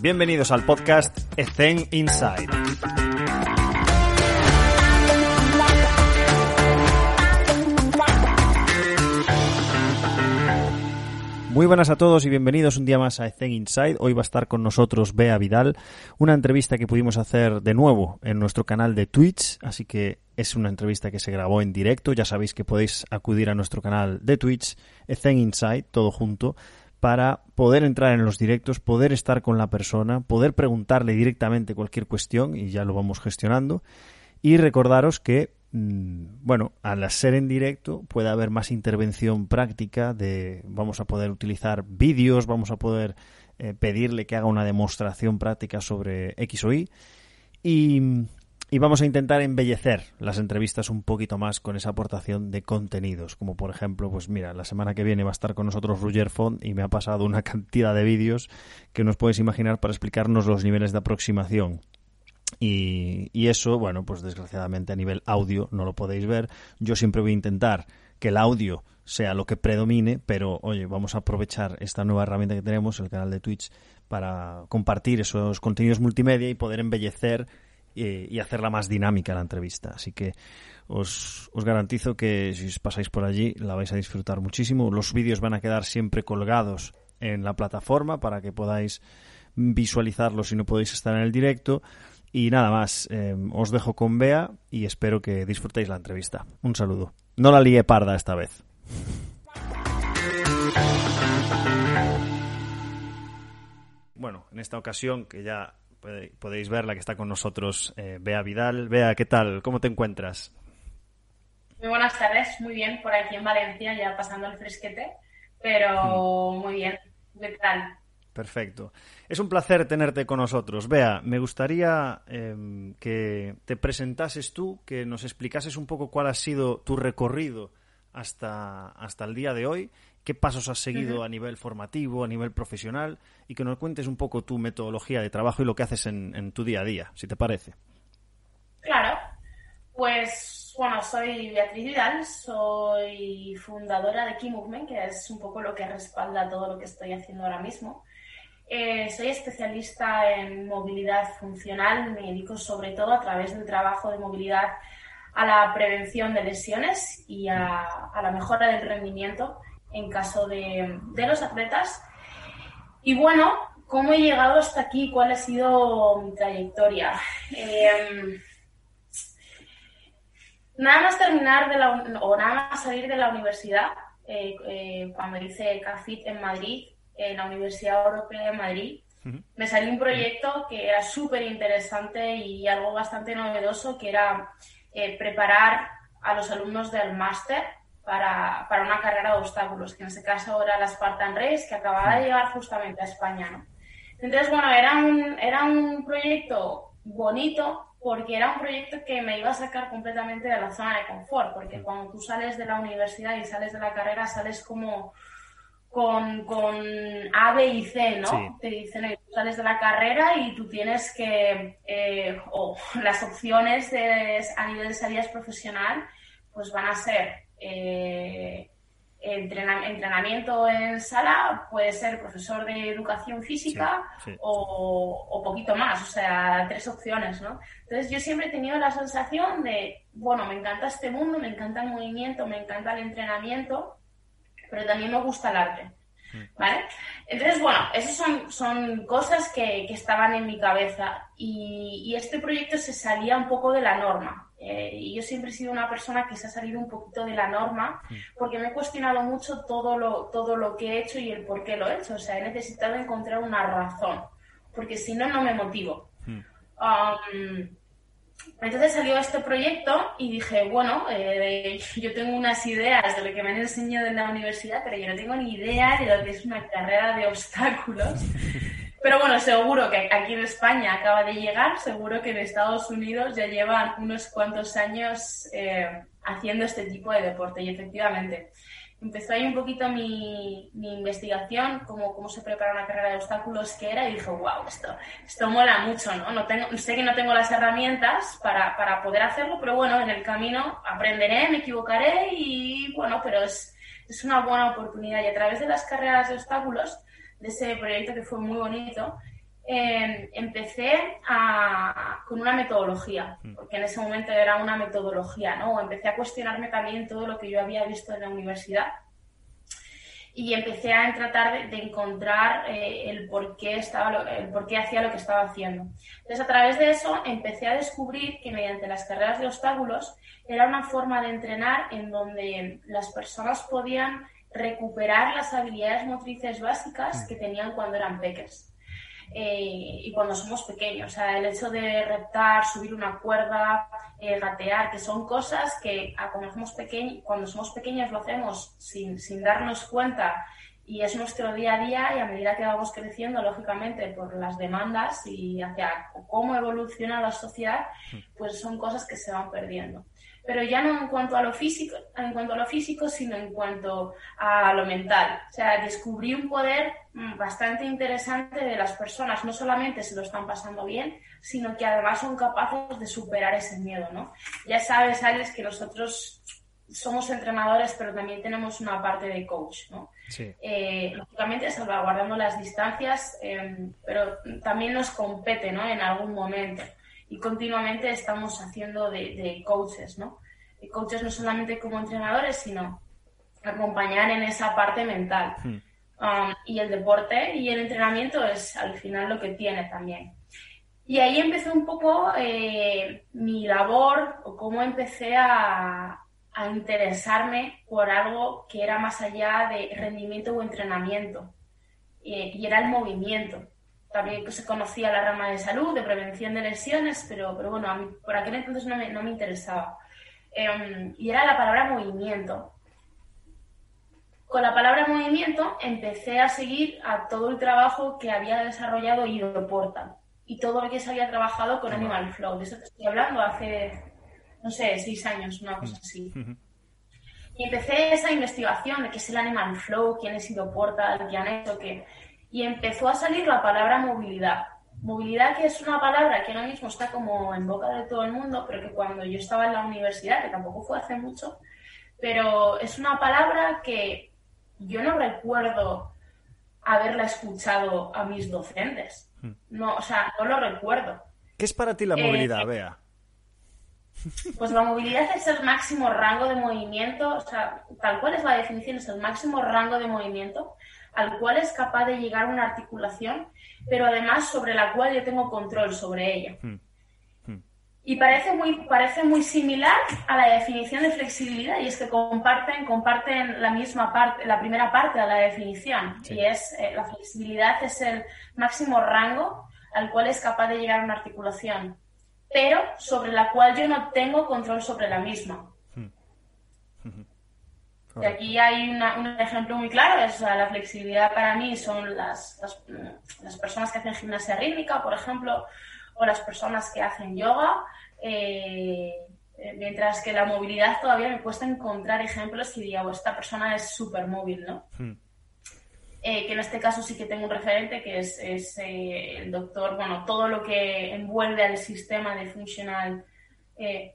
Bienvenidos al podcast Ethen Inside. Muy buenas a todos y bienvenidos un día más a Ethen Inside. Hoy va a estar con nosotros Bea Vidal, una entrevista que pudimos hacer de nuevo en nuestro canal de Twitch, así que es una entrevista que se grabó en directo. Ya sabéis que podéis acudir a nuestro canal de Twitch, Ethen Inside, todo junto, para poder entrar en los directos, poder estar con la persona, poder preguntarle directamente cualquier cuestión y ya lo vamos gestionando. Y recordaros que mm, bueno, al ser en directo puede haber más intervención práctica de vamos a poder utilizar vídeos, vamos a poder eh, pedirle que haga una demostración práctica sobre X o Y y, y vamos a intentar embellecer las entrevistas un poquito más con esa aportación de contenidos, como por ejemplo, pues mira, la semana que viene va a estar con nosotros Roger Font y me ha pasado una cantidad de vídeos que nos puedes imaginar para explicarnos los niveles de aproximación y, y, eso, bueno, pues desgraciadamente a nivel audio no lo podéis ver. Yo siempre voy a intentar que el audio sea lo que predomine, pero oye, vamos a aprovechar esta nueva herramienta que tenemos, el canal de Twitch, para compartir esos contenidos multimedia y poder embellecer eh, y hacerla más dinámica la entrevista. Así que os, garantizo que si os pasáis por allí la vais a disfrutar muchísimo. Los vídeos van a quedar siempre colgados en la plataforma para que podáis visualizarlos si no podéis estar en el directo. Y nada más, eh, os dejo con Bea y espero que disfrutéis la entrevista. Un saludo. No la lié parda esta vez. Bueno, en esta ocasión, que ya podéis ver la que está con nosotros, eh, Bea Vidal. Bea, ¿qué tal? ¿Cómo te encuentras? Muy buenas tardes, muy bien, por aquí en Valencia, ya pasando el fresquete, pero mm. muy bien. ¿Qué tal? Perfecto. Es un placer tenerte con nosotros. Bea, me gustaría eh, que te presentases tú, que nos explicases un poco cuál ha sido tu recorrido hasta, hasta el día de hoy, qué pasos has seguido uh -huh. a nivel formativo, a nivel profesional, y que nos cuentes un poco tu metodología de trabajo y lo que haces en, en tu día a día, si te parece. Claro, pues bueno, soy Beatriz Vidal, soy fundadora de Key Movement, que es un poco lo que respalda todo lo que estoy haciendo ahora mismo. Eh, soy especialista en movilidad funcional, me dedico sobre todo a través del trabajo de movilidad a la prevención de lesiones y a, a la mejora del rendimiento en caso de, de, los atletas. Y bueno, ¿cómo he llegado hasta aquí? ¿Cuál ha sido mi trayectoria? Eh, nada más terminar de la, o nada más salir de la universidad, eh, eh, cuando hice CAFIT en Madrid, en la Universidad Europea de Madrid, uh -huh. me salió un proyecto que era súper interesante y algo bastante novedoso, que era eh, preparar a los alumnos del máster para, para, una carrera de obstáculos, que en este caso era la Spartan Race, que acababa de llegar justamente a España. ¿no? Entonces, bueno, era un, era un proyecto bonito porque era un proyecto que me iba a sacar completamente de la zona de confort, porque cuando tú sales de la universidad y sales de la carrera, sales como con, con A, B y C, ¿no? Sí. Te dicen, tú sales de la carrera y tú tienes que, eh, o las opciones de, a nivel de salidas profesional, pues van a ser eh, entrenamiento en sala, puede ser profesor de educación física sí, sí. O, o, poquito más, o sea, tres opciones, ¿no? Entonces yo siempre he tenido la sensación de, bueno, me encanta este mundo, me encanta el movimiento, me encanta el entrenamiento, pero también me gusta el arte. ¿Vale? Entonces, bueno, esas son, son cosas que, que estaban en mi cabeza y, y, este proyecto se salía un poco de la norma. Eh, y yo siempre he sido una persona que se ha salido un poquito de la norma porque me he cuestionado mucho todo lo, todo lo que he hecho y el por qué lo he hecho. O sea, he necesitado encontrar una razón, porque si no, no me motivo. Um, entonces salió este proyecto y dije, bueno, eh, yo tengo unas ideas de lo que me han enseñado en la universidad, pero yo no tengo ni idea de lo que es una carrera de obstáculos. Pero bueno, seguro que aquí en España acaba de llegar, seguro que en Estados Unidos ya llevan unos cuantos años eh, haciendo este tipo de deporte y efectivamente empezó ahí un poquito mi, mi investigación, cómo, cómo se prepara una carrera de obstáculos que era, y dije, wow, esto, esto mola mucho, ¿no? no tengo, sé que no tengo las herramientas para, para poder hacerlo, pero bueno, en el camino aprenderé, me equivocaré y bueno, pero es, es una buena oportunidad. Y a través de las carreras de obstáculos, de ese proyecto que fue muy bonito, em, empecé con una metodología, mm. porque en ese momento era una metodología, ¿no? Empecé a cuestionarme también todo lo que yo había visto en la universidad y empecé a tratar de, encontrar eh, el, por qué estaba el por qué hacía lo que estaba haciendo. Entonces, a través de eso, empecé a descubrir que mediante las carreras de obstáculos era una forma de entrenar en donde las personas podían recuperar las habilidades motrices básicas que tenían cuando eran peques. Eh, y cuando somos pequeños. O sea, el hecho de reptar, subir una cuerda, eh, gatear, que son cosas que cuando somos, pequeños, cuando somos pequeños lo hacemos sin, sin darnos cuenta y es nuestro día a día y a medida que vamos creciendo, lógicamente, por las demandas y hacia cómo evoluciona la sociedad, pues son cosas que se van perdiendo pero ya no en cuanto a lo físico, en cuanto a lo físico, sino en cuanto a lo mental. O sea, descubrí un poder mm, bastante interesante de las personas, no solamente se lo están pasando bien, sino que además son capaces de superar ese miedo, ¿no? Ya sabes, Alex, que nosotros somos entrenadores, pero también tenemos una parte de coach, ¿no? Sí. Eh, lógicamente salvaguardando las distancias, em, pero también nos compete, ¿no? En algún momento y continuamente estamos haciendo de, coaches, ¿no? De coaches no solamente como entrenadores, sino acompañar en esa parte mental. Hmm. Um, y el deporte y el entrenamiento es al final lo que tiene también. Y ahí empezó un poco eh, mi labor o cómo empecé a, a, interesarme por algo que era más allá de rendimiento o entrenamiento. y era el movimiento también se conocía la rama de salud, de prevención de lesiones, pero, pero bueno, a mí por aquel entonces no me, no me interesaba. Em, y era la palabra movimiento. Con la palabra movimiento empecé a seguir a todo el trabajo que había desarrollado Ido Porta y todo lo que se había trabajado con Animal Flow. De eso te estoy hablando hace, no sé, seis años, una cosa así. Y empecé esa investigación de qué es el Animal Flow, quién es Ido Portal, qué han hecho, que y empezó a salir la palabra movilidad. Movilidad que es una palabra que ahora mismo está como en boca de todo el mundo, pero que cuando yo estaba en la universidad, que tampoco fue hace mucho, pero es una palabra que yo no recuerdo haberla escuchado a mis docentes. Hmm. No, o sea, no lo recuerdo. ¿Qué es para ti la movilidad, Bea? Pues la movilidad es el máximo rango de movimiento, o sea, tal cual es la definición, es el máximo rango de movimiento al cual es capaz de llegar una articulación, pero además sobre la cual yo tengo control sobre ella. Hmm. Hmm. Y parece muy, parece muy similar a la definición de flexibilidad, y es que comparten, comparten la misma parte, la primera parte de la definición, y es eh, la flexibilidad es el máximo rango al cual es capaz de llegar una articulación, pero sobre la cual yo no tengo control sobre la misma. Hmm. Y aquí hay un ejemplo muy claro, es, la flexibilidad para mí son las, las, personas que hacen gimnasia rítmica, por ejemplo, o las personas que hacen yoga, eh, mientras que la movilidad todavía me cuesta encontrar ejemplos y digo, esta persona es súper móvil, ¿no? Hmm. Eh, que en este caso sí que tengo un referente que es, eh, el doctor, bueno, todo lo que envuelve al sistema de Functional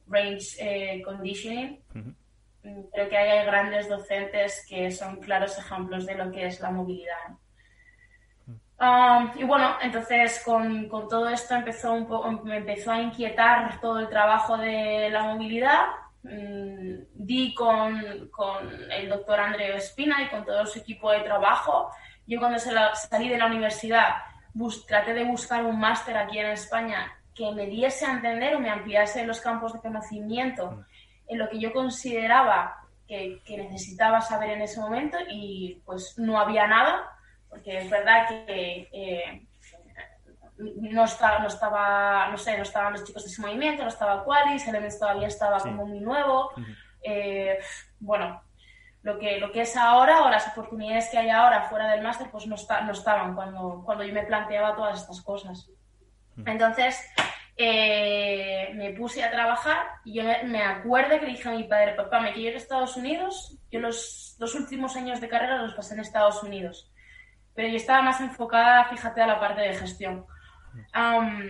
Range Conditioning. Creo que hay grandes docentes que son claros ejemplos de lo que es la movilidad. Um, y bueno, entonces con, con, todo esto empezó un poco, me empezó a inquietar todo el trabajo de la movilidad. Mm, di con, con, el doctor Andreu Espina y con todo su equipo de trabajo. Yo cuando salí de la universidad traté de buscar un máster aquí en España que me diese a entender o me ampliase los campos de conocimiento mm en lo que yo consideraba que, necesitaba saber en ese momento y pues no había nada, porque es verdad que eh, no, estaba, no estaba, no sé, no estaban los chicos de ese movimiento, no estaba Qualis, Elements todavía estaba como muy nuevo. Eh, bueno, lo que, lo que es ahora o las oportunidades que hay ahora fuera del máster, pues no, está, no estaban cuando, cuando yo me planteaba todas estas cosas. Entonces, eh, me puse a trabajar y yo me acuerdo que le dije a mi padre, papá, me quiero ir a Estados Unidos. Yo los dos últimos años de carrera los pasé en Estados Unidos, pero yo estaba más enfocada, fíjate, a la parte de gestión.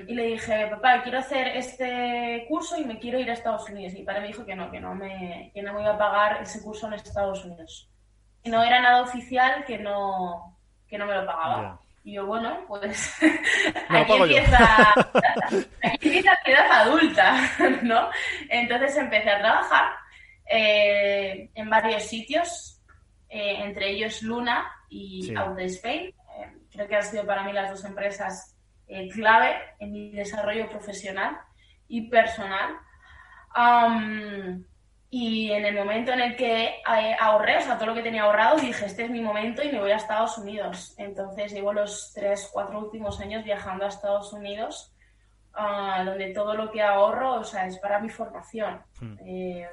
y le dije, papá, quiero hacer este curso y me quiero ir a Estados Unidos. Y mi padre me dijo que no, que no me, que no me iba a pagar ese curso en Estados Unidos. Y no era nada oficial que no, que no me lo pagaba. Y yo, bueno, pues... No, aquí empieza, aquí empieza la edad adulta, ¿no? Entonces empecé a trabajar eh, en varios sitios, eh, entre ellos Luna y sí. Out Spain. Eh, creo que han sido para mí las dos empresas clave en mi desarrollo profesional y personal. Y en el momento en el que ahorré, o sea, todo lo que tenía ahorrado, dije, este es mi momento y me voy a Estados Unidos. Entonces llevo los tres, cuatro últimos años viajando a Estados Unidos, uh, donde todo lo que ahorro, o sea, es para mi formación. Hmm. Eh,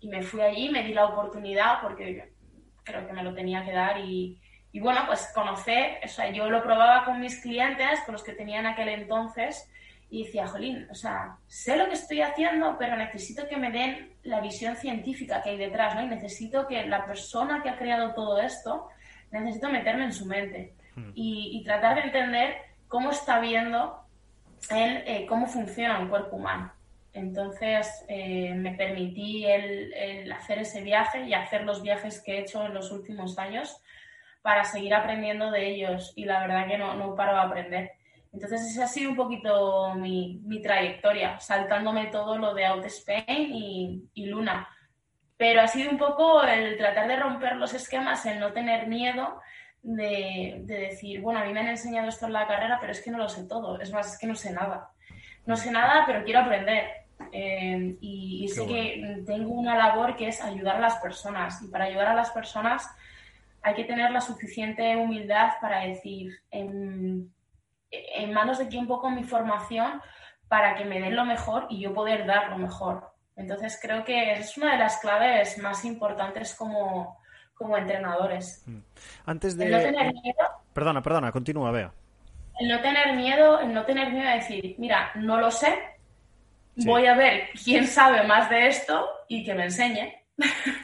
y me fui allí, me di la oportunidad porque creo que me lo tenía que dar y, y bueno, pues conocer, o sea, yo lo probaba con mis clientes, con los que tenía en aquel entonces, y decía, jolín, o sea, sé lo que estoy haciendo, pero necesito que me den la visión científica que hay detrás, ¿no? Y necesito que la persona que ha creado todo esto, necesito meterme en su mente hmm. y, tratar de entender cómo está viendo él, eh, cómo funciona un cuerpo humano. Entonces eh, me permití el, hacer ese viaje y hacer los viajes que he hecho en los últimos años para seguir aprendiendo de ellos y la verdad que no, no paro de aprender. Entonces esa ha sido un poquito mi, mi trayectoria, saltándome todo lo de Out Spain y, y, Luna. Pero ha sido un poco el tratar de romper los esquemas, el no tener miedo de, de, decir, bueno, a mí me han enseñado esto en la carrera, pero es que no lo sé todo, es más, es que no sé nada. No sé nada, pero quiero aprender. Eh, y, y sé bueno. que tengo una labor que es ayudar a las personas. Y para ayudar a las personas hay que tener la suficiente humildad para decir, en, en manos de quién pongo mi formación para que me den lo mejor y yo poder dar lo mejor. Entonces creo que es una de las claves más importantes como, como entrenadores. Mm. Antes de... El no tener miedo, perdona, perdona, continúa, vea. El no tener miedo, el no tener miedo a decir, mira, no lo sé, sí. voy a ver quién sabe más de esto y que me enseñe.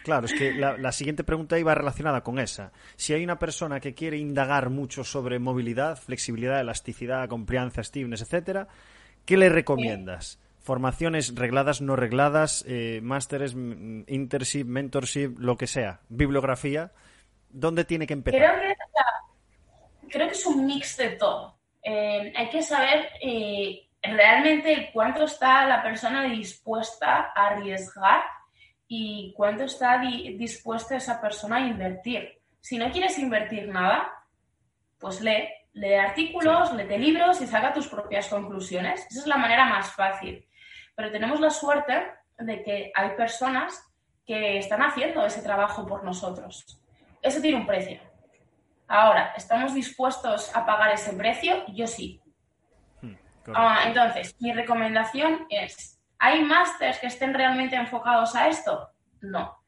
Claro, es que la, siguiente pregunta iba relacionada con esa. Si hay una persona que quiere indagar mucho sobre movilidad, flexibilidad, elasticidad, compliance, stiffness, etcétera, ¿qué le recomiendas? Formaciones regladas, no regladas, eh, másteres, internship, mentorship, lo que sea, bibliografía. ¿Dónde tiene que empezar? Creo que, creo que es un mix de todo. Eh, hay que saber eh, realmente cuánto está la persona dispuesta a arriesgar y cuánto está di dispuesta esa persona a invertir. Si no quieres invertir nada, pues lee, lee artículos, lee libros y saca tus propias conclusiones. Esa es la manera más fácil. Pero tenemos la suerte de que hay personas que están haciendo ese trabajo por nosotros. Eso tiene un precio. Ahora, ¿estamos dispuestos a pagar ese precio? Yo sí. Hmm, ah, entonces, mi recomendación es ¿Hay másters que estén realmente enfocados a esto? No.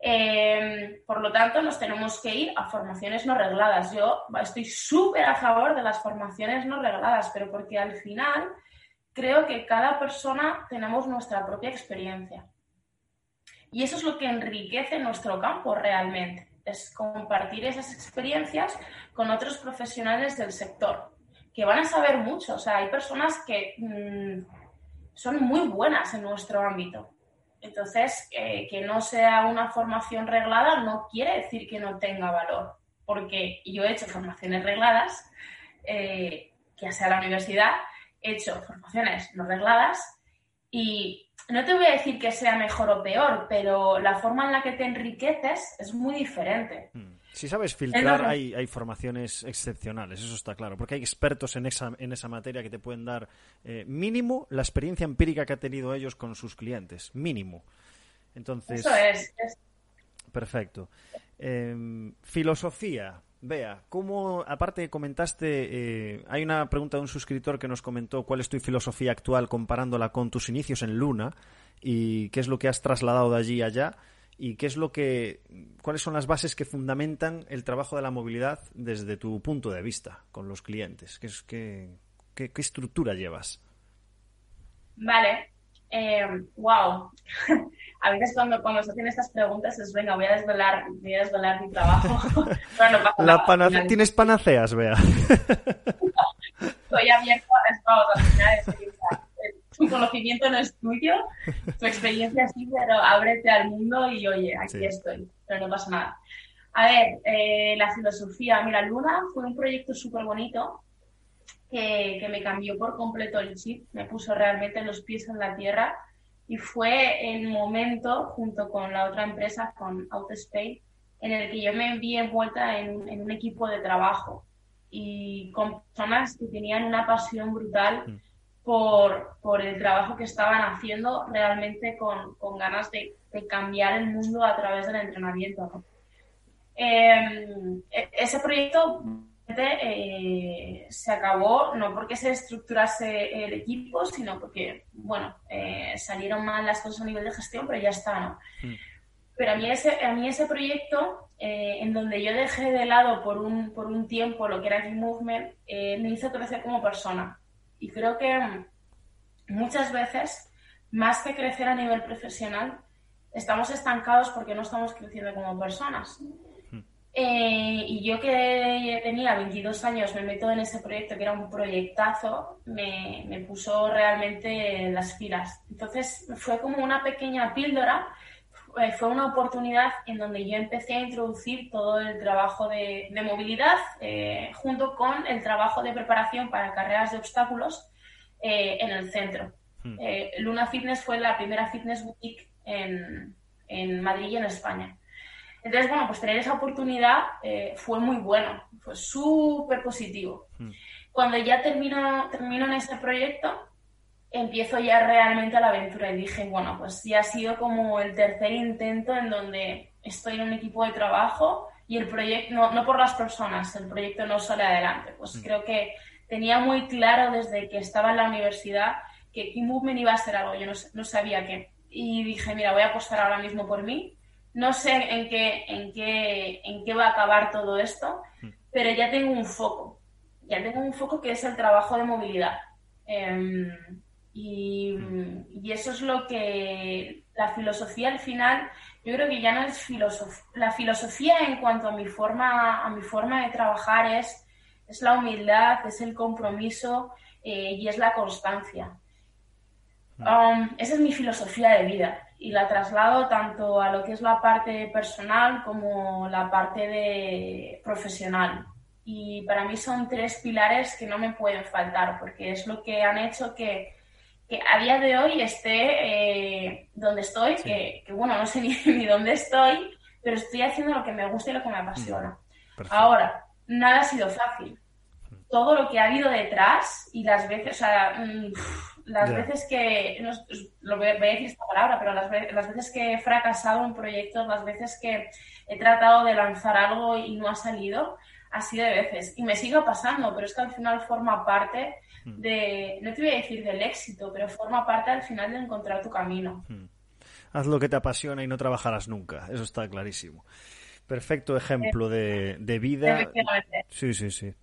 Eh, por lo tanto, nos tenemos que ir a formaciones no regladas. Yo estoy súper a favor de las formaciones no regladas, pero porque al final creo que cada persona tenemos nuestra propia experiencia. Y eso es lo que enriquece nuestro campo realmente, es compartir esas experiencias con otros profesionales del sector, que van a saber mucho. O sea, hay personas que... Mmm, son muy buenas en nuestro ámbito. Entonces, eh, que no sea una formación reglada no quiere decir que no tenga valor, porque yo he hecho formaciones regladas, eh, que sea la universidad, he hecho formaciones no regladas y no te voy a decir que sea mejor o peor, pero la forma en la que te enriqueces es muy diferente. Hmm. Si sabes filtrar, hay, hay, formaciones excepcionales, eso está claro, porque hay expertos en esa, en esa materia que te pueden dar eh, mínimo la experiencia empírica que ha tenido ellos con sus clientes, mínimo. Entonces, eso es. es... Perfecto. Eh, filosofía. Vea, ¿cómo, aparte comentaste, eh, hay una pregunta de un suscriptor que nos comentó cuál es tu filosofía actual comparándola con tus inicios en Luna y qué es lo que has trasladado de allí a allá y qué es lo que, cuáles son las bases que fundamentan el trabajo de la movilidad desde tu punto de vista con los clientes. ¿Qué, es, qué, qué, qué estructura llevas? Vale, eh, wow. a veces cuando, cuando se hacen estas preguntas es, venga, voy a desvelar, voy a desvelar mi trabajo. Pero no pasa La panace ¿Tienes panaceas, vea? Estoy abierto a esto, al final tu conocimiento no es tuyo, tu experiencia sí, pero ábrete al mundo y oye, aquí sí. estoy, pero no pasa nada. A ver, eh, la filosofía. Mira, Luna fue un proyecto súper bonito que, me cambió por completo el chip, me puso realmente los pies en la tierra y fue el momento, junto con la otra empresa, con Outspace, en el que yo me vi envuelta en, en un equipo de trabajo y con personas que tenían una pasión brutal mm. Por, por el trabajo que estaban haciendo, realmente con, con ganas de, de, cambiar el mundo a través del entrenamiento. Em, e, ese proyecto eh, se acabó no porque se estructurase el equipo, sino porque, bueno, eh, salieron mal las cosas a nivel de gestión, pero ya está, ¿no? Mm. Pero a mí ese, a mí ese proyecto, eh, en donde yo dejé de lado por un, por un tiempo lo que era el movement, me hizo crecer como persona. Y creo que muchas veces, más que crecer a nivel profesional, estamos estancados porque no estamos creciendo como personas. Eh, y yo que tenía 22 años me meto en ese proyecto, que era un proyectazo, me, me puso realmente las pilas. Entonces fue como una pequeña píldora, fue una oportunidad en donde yo empecé a introducir todo el trabajo de, de movilidad eh, junto con el trabajo de preparación para carreras de obstáculos en el centro. Hmm. Luna Fitness fue la primera fitness boutique en, en Madrid y en España. Entonces, bueno, pues tener esa oportunidad eh, fue muy bueno, fue súper positivo. Hmm. Cuando ya termino, termino en este proyecto, empiezo ya realmente la aventura y dije, bueno, pues ya ha sido como el tercer intento en donde estoy en un equipo de trabajo y el proyecto, no, no por las personas, el proyecto no sale adelante. Pues hmm. creo que tenía muy claro desde que estaba en la universidad que Key Movement iba a ser algo, yo no, no sabía qué. Y dije, mira, voy a apostar ahora mismo por mí no sé en qué, en qué, en qué va a acabar todo esto, hmm. pero ya tengo un foco. Ya tengo un foco que es el trabajo de movilidad. Em, y, hmm. y, eso es lo que la filosofía al final, yo creo que ya no es filosofía. La filosofía en cuanto a mi forma, a mi forma de trabajar es, es la humildad, es el compromiso eh, y es la constancia. Hmm. Um, esa es mi filosofía de vida y la traslado tanto a lo que es la parte personal como la parte de profesional. Y para mí son tres pilares que no me pueden faltar porque es lo que han hecho que, que a día de hoy esté eh, donde estoy, que, que, bueno, no sé ni, ni, dónde estoy, pero estoy haciendo lo que me gusta y lo que me apasiona. Ahora, nada ha sido fácil. Todo lo que ha habido detrás y las veces, o sea, mm, las veces que, no, lo voy a decir esta palabra, pero las, las, veces que he fracasado en proyectos, las veces que he tratado de lanzar algo y no ha salido, así de veces. Y me sigue pasando, pero es que al final forma parte. De, no te voy a decir del éxito, pero forma parte al final de encontrar tu camino. Haz lo que te apasiona y no trabajarás nunca, eso está clarísimo. Perfecto ejemplo de, de vida. Sí, sí, sí.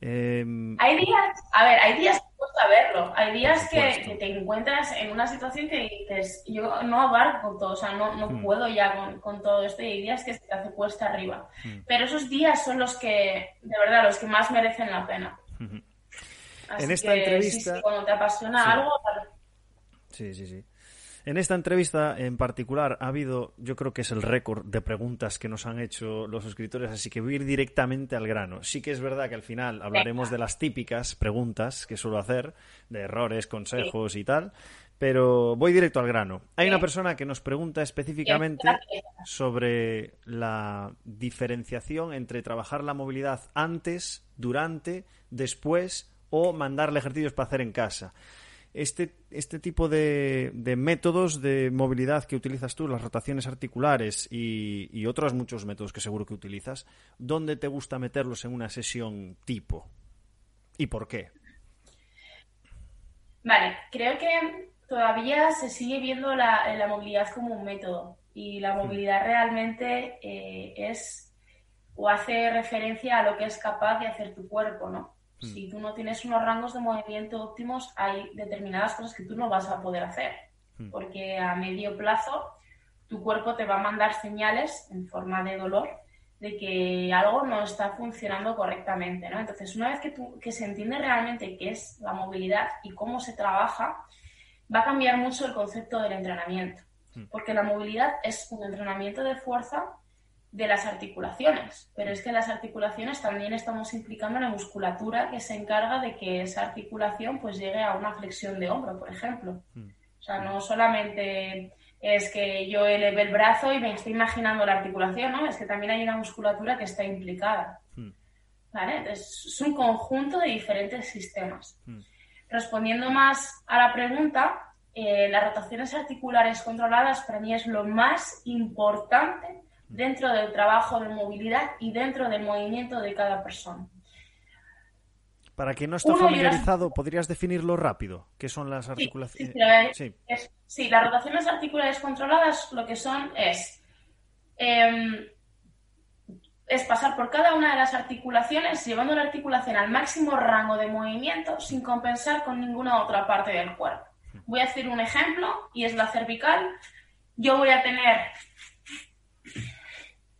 Em, hay días, a ver, hay días que cuesta verlo, hay días que, te encuentras en una situación que dices, yo no abarco con todo, o sea, no, no puedo ya con, todo esto y hay días que se te hace cuesta arriba. Pero esos días son los que, de verdad, los que más merecen la pena. En esta entrevista... cuando te apasiona algo... Sí, sí, sí. En esta entrevista en particular ha habido, yo creo que es el récord de preguntas que nos han hecho los suscriptores, así que voy a ir directamente al grano. Sí que es verdad que al final hablaremos de las típicas preguntas que suelo hacer, de errores, consejos y tal, pero voy directo al grano. Hay una persona que nos pregunta específicamente sobre la diferenciación entre trabajar la movilidad antes, durante, después o mandarle ejercicios para hacer en casa este, este tipo de, métodos de movilidad que utilizas tú, las rotaciones articulares y, otros muchos métodos que seguro que utilizas, ¿dónde te gusta meterlos en una sesión tipo? ¿Y por qué? Vale, creo que todavía se sigue viendo la, movilidad como un método y la movilidad realmente eh, es o hace referencia a lo que es capaz de hacer tu cuerpo, ¿no? Mm. Si tú no tienes unos rangos de movimiento óptimos, hay determinadas cosas que tú no vas a poder hacer, mm. porque a medio plazo tu cuerpo te va a mandar señales en forma de dolor de que algo no está funcionando correctamente, ¿no? Entonces, una vez que, tú, que se entiende realmente qué es la movilidad y cómo se trabaja, va a cambiar mucho el concepto del entrenamiento, mm. porque la movilidad es un entrenamiento de fuerza de las articulaciones, pero es que las articulaciones también estamos implicando la musculatura que se encarga de que esa articulación pues llegue a una flexión de hombro, por ejemplo. Hmm. O sea, no solamente es que yo eleve el brazo y me estoy imaginando la articulación, ¿no? Es que también hay una musculatura que está implicada. Hmm. ¿Vale? es un conjunto de diferentes sistemas. Hmm. Respondiendo más a la pregunta, eh, las rotaciones articulares controladas para mí es lo más importante dentro del trabajo de movilidad y dentro del movimiento de cada persona. Para quien no está familiarizado, ¿podrías definirlo rápido? ¿Qué son las articulaciones? Sí, las rotaciones articulares controladas lo que son es, em, es pasar por cada una de las articulaciones llevando la articulación al máximo rango de movimiento sin compensar con ninguna otra parte del cuerpo. Voy a hacer un ejemplo y es la cervical. Yo voy a tener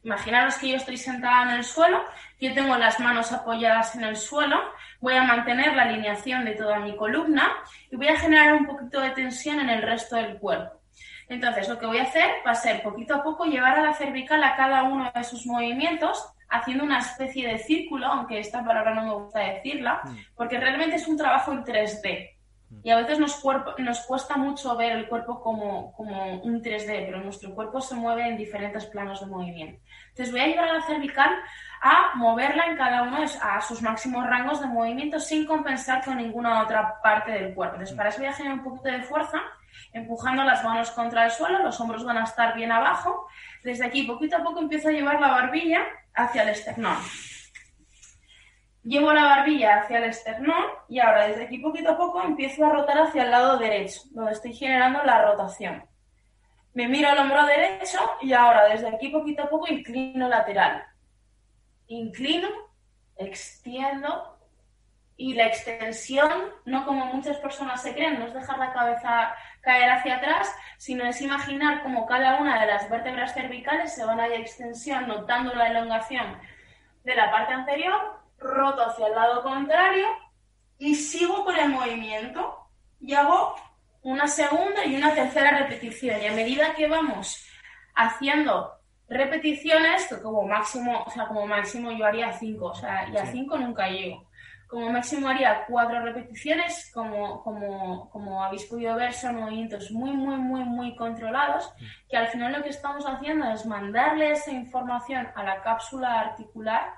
Imaginaros que yo estoy sentada en el suelo, yo tengo las manos apoyadas en el suelo, voy a mantener la alineación de toda mi columna y voy a generar un poquito de tensión en el resto del cuerpo. Entonces, lo que voy a hacer va a ser poquito a poco llevar a la cervical a cada uno de sus movimientos, haciendo una especie de círculo, aunque esta palabra no me gusta decirla, mm. porque realmente es un trabajo en 3D. Y a veces nos, nos cuesta mucho ver el cuerpo como, como, un 3D, pero nuestro cuerpo se mueve en diferentes planos de movimiento. Entonces voy a llevar a la cervical a moverla en cada uno de a sus máximos rangos de movimiento sin compensar con ninguna otra parte del cuerpo. Entonces para eso voy a generar un poquito de fuerza, empujando las manos contra el suelo, los hombros van a estar bien abajo. Desde aquí poquito a poco empiezo a llevar la barbilla hacia el esternón. Llevo la barbilla hacia el esternón y ahora desde aquí poquito a poco empiezo a rotar hacia el lado derecho, donde estoy generando la rotación. Me miro el hombro derecho y ahora desde aquí poquito a poco inclino lateral. Inclino, extiendo y la extensión, no como muchas personas se creen, no es dejar la cabeza caer hacia atrás, sino es imaginar como cada una de las vértebras cervicales se van a ir extensión, notando la elongación de la parte anterior roto hacia el lado contrario y sigo con el movimiento y hago una segunda y una tercera repetición. Y a medida que vamos haciendo repeticiones, que como máximo, o sea, como máximo yo haría cinco, o sea, y a cinco nunca llego. Como máximo haría cuatro repeticiones, como, como, como habéis podido ver, son movimientos muy, muy, muy, muy controlados, que al final lo que estamos haciendo es mandarle esa información a la cápsula articular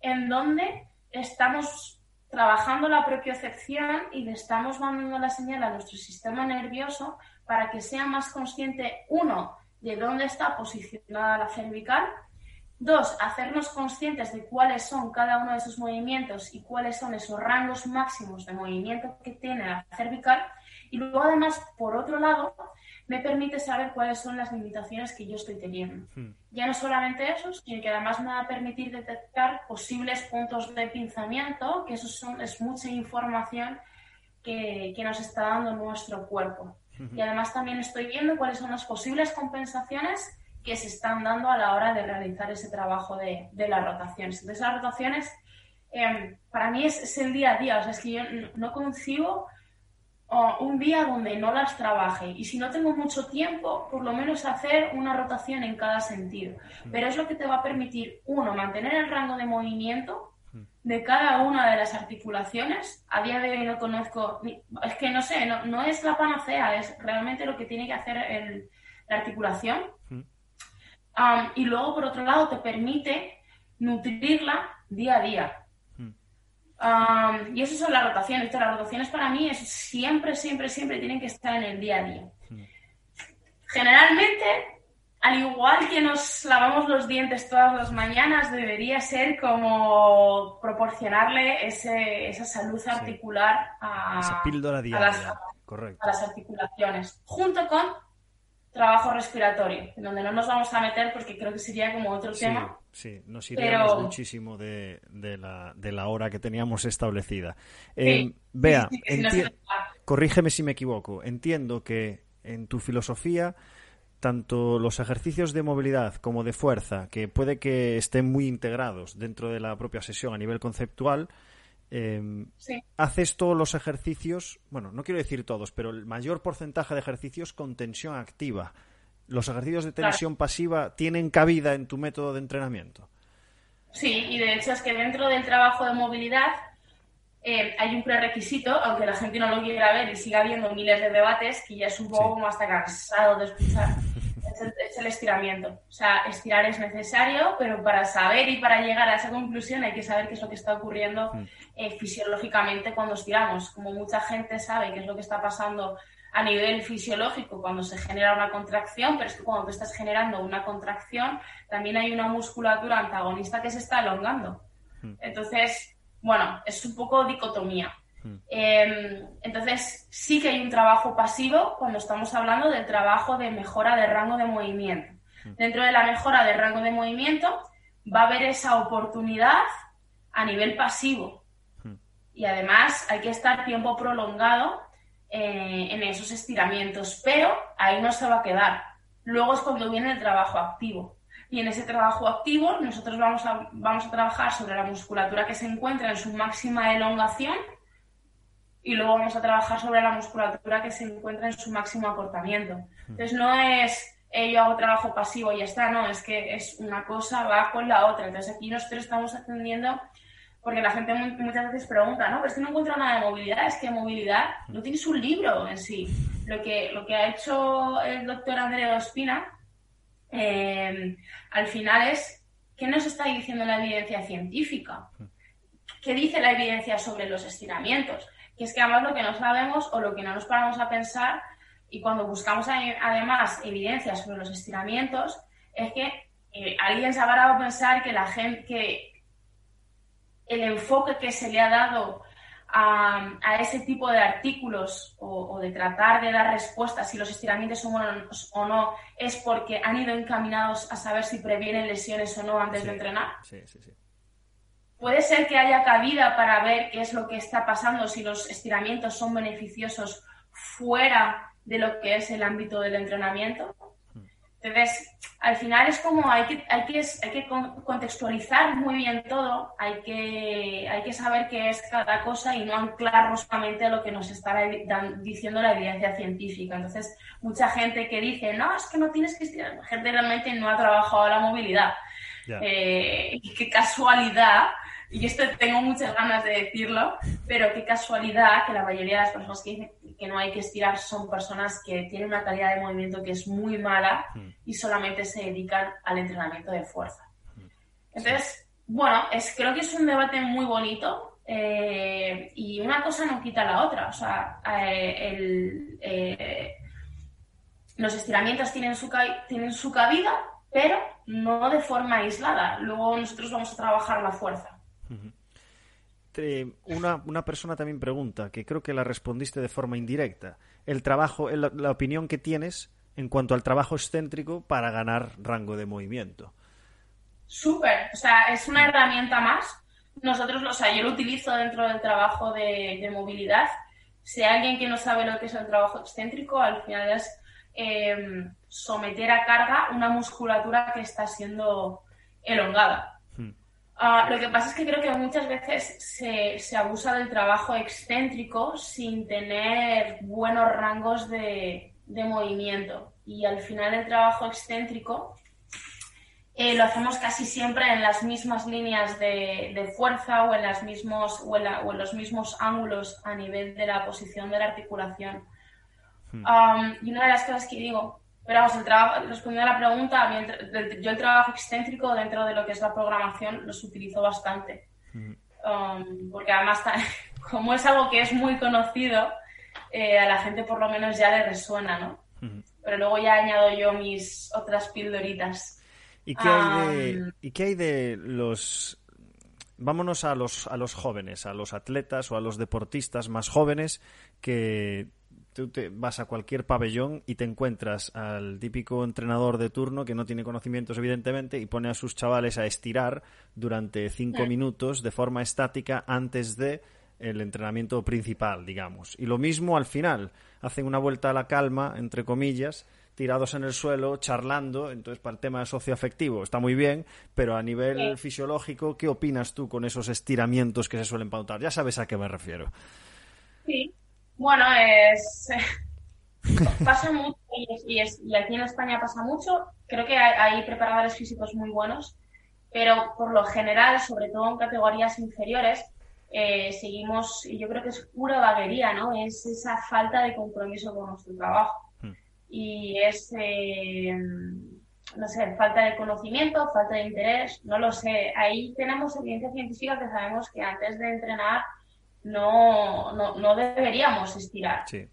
en donde estamos trabajando la propiocepción y le estamos mandando la señal a nuestro sistema nervioso para que sea más consciente, uno, de dónde está posicionada la cervical, dos, hacernos conscientes de cuáles son cada uno de esos movimientos y cuáles son esos rangos máximos de movimiento que tiene la cervical, y luego además, por otro lado, me permite saber cuáles son las limitaciones que yo estoy teniendo. Hmm. Ya no solamente eso, sino que además me va a permitir detectar posibles puntos de pinzamiento, que eso son, es mucha información que, que nos está dando nuestro cuerpo. Hmm. Y además también estoy viendo cuáles son las posibles compensaciones que se están dando a la hora de realizar ese trabajo de, de las rotaciones. Entonces, las rotaciones em, para mí es, el día a día, o sea, es que yo no, no un día donde no las trabaje y si no tengo mucho tiempo, por lo menos hacer una rotación en cada sentido. Mm. Pero es lo que te va a permitir, uno, mantener el rango de movimiento mm. de cada una de las articulaciones. A día de hoy no conozco, es que no sé, no, es la panacea, es realmente lo que tiene que hacer el, la articulación. Mm. y luego, por otro lado, te permite nutrirla día a día y eso son las rotaciones. las rotaciones para mí es siempre, siempre, siempre tienen que estar en el día a día. Hmm. Generalmente, al igual que nos lavamos los dientes todas las mañanas, debería ser como proporcionarle ese, esa salud articular a, a, las, a las articulaciones, junto con trabajo respiratorio, en donde no nos vamos a meter porque creo que sería como otro tema. Sí, nos iríamos muchísimo de, la, de, la, hora que teníamos establecida. Eh, vea, corrígeme si me equivoco. Entiendo que en tu filosofía tanto los ejercicios de movilidad como de fuerza, que puede que estén muy integrados dentro de la propia sesión a nivel conceptual, eh, haces todos los ejercicios, bueno, no quiero decir todos, pero el mayor porcentaje de ejercicios con tensión activa. ¿Los ejercicios de tensión pasiva tienen cabida en tu método de entrenamiento? Sí, y de hecho es que dentro del trabajo de movilidad eh, hay un prerequisito, aunque la gente no lo quiera ver y siga habiendo miles de debates, que ya es un poco como hasta cansado de escuchar, es el, estiramiento. O sea, estirar es necesario, pero para saber y para llegar a esa conclusión hay que saber qué es lo que está ocurriendo mm. eh, fisiológicamente cuando estiramos. Como mucha gente sabe qué es lo que está pasando a nivel fisiológico cuando se genera una contracción, pero es que cuando tú estás generando una contracción, también hay una musculatura antagonista que se está elongando. Mm. Entonces, bueno, es un poco dicotomía. Hmm. Em, entonces, sí que hay un trabajo pasivo cuando estamos hablando del trabajo de mejora de rango de movimiento. Hmm. Dentro de la mejora de rango de movimiento va a haber esa oportunidad a nivel pasivo. Hmm. Y además hay que estar tiempo prolongado eh, en esos estiramientos, pero ahí no se va a quedar. Luego es cuando viene el trabajo activo. Y en ese trabajo activo nosotros vamos a, vamos a trabajar sobre la musculatura que se encuentra en su máxima elongación y luego vamos a trabajar sobre la musculatura que se encuentra en su máximo acortamiento. Entonces no es eh, yo hago trabajo pasivo y ya está, no, es que es una cosa va con la otra. Entonces aquí nosotros estamos atendiendo, porque la gente muchas veces pregunta, no, pero es que no encuentro nada de movilidad, es que movilidad no tienes un libro en sí. Lo que, lo que ha hecho el doctor Andrea Ospina eh, al final es qué nos está diciendo la evidencia científica. ¿Qué dice la evidencia sobre los estiramientos? Que es que además lo que no sabemos o lo que no nos paramos a pensar y cuando buscamos además evidencia sobre los estiramientos es que eh, alguien se ha parado a pensar que la gente que el enfoque que se le ha dado a, ese tipo de artículos o, de tratar de dar respuestas si los estiramientos son buenos o no es porque han ido encaminados a saber si previenen lesiones o no antes de entrenar. Sí, sí, sí. Puede ser que haya cabida para ver qué es lo que está pasando, si los estiramientos son beneficiosos fuera de lo que es el ámbito del entrenamiento. Entonces, al final es como hay que, hay que, hay que contextualizar muy bien todo, hay que, hay que saber qué es cada cosa y no anclarnos solamente a lo que nos está diciendo la evidencia científica. Entonces, mucha gente que dice, no, es que no tienes que estirar, la gente realmente no ha trabajado la movilidad. Eh, qué casualidad y esto tengo muchas ganas de decirlo, pero qué casualidad que la mayoría de las personas que dicen que no hay que estirar son personas que tienen una calidad de movimiento que es muy mala y solamente se dedican al entrenamiento de fuerza. Entonces, bueno, es, creo que es un debate muy bonito eh, y una cosa no quita la otra. O sea, eh, eh, los estiramientos tienen su, tienen su cabida, pero no de forma aislada. Luego nosotros vamos a trabajar la fuerza. Una, una, persona también pregunta, que creo que la respondiste de forma indirecta, el trabajo, la, opinión que tienes en cuanto al trabajo excéntrico para ganar rango de movimiento. Súper, o sea, es una herramienta más. Nosotros, o sea, yo lo utilizo dentro del trabajo de, movilidad. Si hay alguien que no sabe lo que es el trabajo excéntrico, al final es em, someter a carga una musculatura que está siendo elongada. Ah, lo que pasa es que creo que muchas veces se, abusa del trabajo excéntrico sin tener buenos rangos de, movimiento. Y al final el trabajo excéntrico eh, lo hacemos casi siempre en las mismas líneas de, fuerza o en, las mismos, o en, los mismos ángulos a nivel de la posición de la articulación. Hmm. y una de las cosas que digo pero vamos, el trabajo, respondiendo a la pregunta, yo el trabajo excéntrico dentro de lo que es la programación los utilizo bastante. Um, porque además, como es algo que es muy conocido, eh, a la gente por lo menos ya le resuena, ¿no? Pero luego ya añado yo mis otras pildoritas. ¿Y qué, hay de, um, ¿Y qué hay de los vámonos a los, a los jóvenes, a los atletas o a los deportistas más jóvenes que tú te vas a cualquier pabellón y te encuentras al típico entrenador de turno que no tiene conocimientos, evidentemente, y pone a sus chavales a estirar durante cinco minutos de forma estática antes de el entrenamiento principal, digamos. Y lo mismo al final, hacen una vuelta a la calma, entre comillas, tirados en el suelo, charlando, entonces para el tema socioafectivo está muy bien, pero a nivel fisiológico, ¿qué opinas tú con esos estiramientos que se suelen pautar? Ya sabes a qué me refiero. Sí, bueno, es. pasa mucho y, y, aquí en España pasa mucho. Creo que hay, preparadores físicos muy buenos, pero por lo general, sobre todo en categorías inferiores, eh, seguimos, y yo creo que es pura vaguería, ¿no? Es esa falta de compromiso con nuestro trabajo. Hmm. Y es, eh, no sé, falta de conocimiento, falta de interés, no lo sé. Ahí tenemos evidencia científica que sabemos que antes de entrenar no, no, no deberíamos estirar. Sí.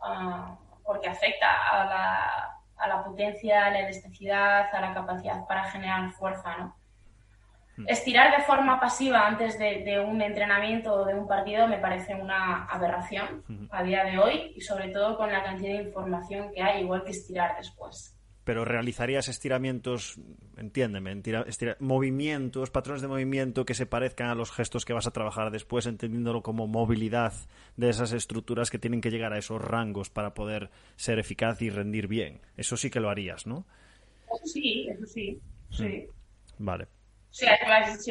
Ah, porque afecta a la, a la potencia, a la elasticidad, a la capacidad para generar fuerza, ¿no? Hmm. Estirar de forma pasiva antes de, de, un entrenamiento o de un partido me parece una aberración hmm. a día de hoy y sobre todo con la cantidad de información que hay, igual que estirar después pero realizarías estiramientos, entiéndeme, movimientos, patrones de movimiento que se parezcan a los gestos que vas a trabajar después, entendiéndolo como movilidad de esas estructuras que tienen que llegar a esos rangos para poder ser eficaz y rendir bien. Eso sí que lo harías, ¿no? sí, eso sí. sí. Vale. si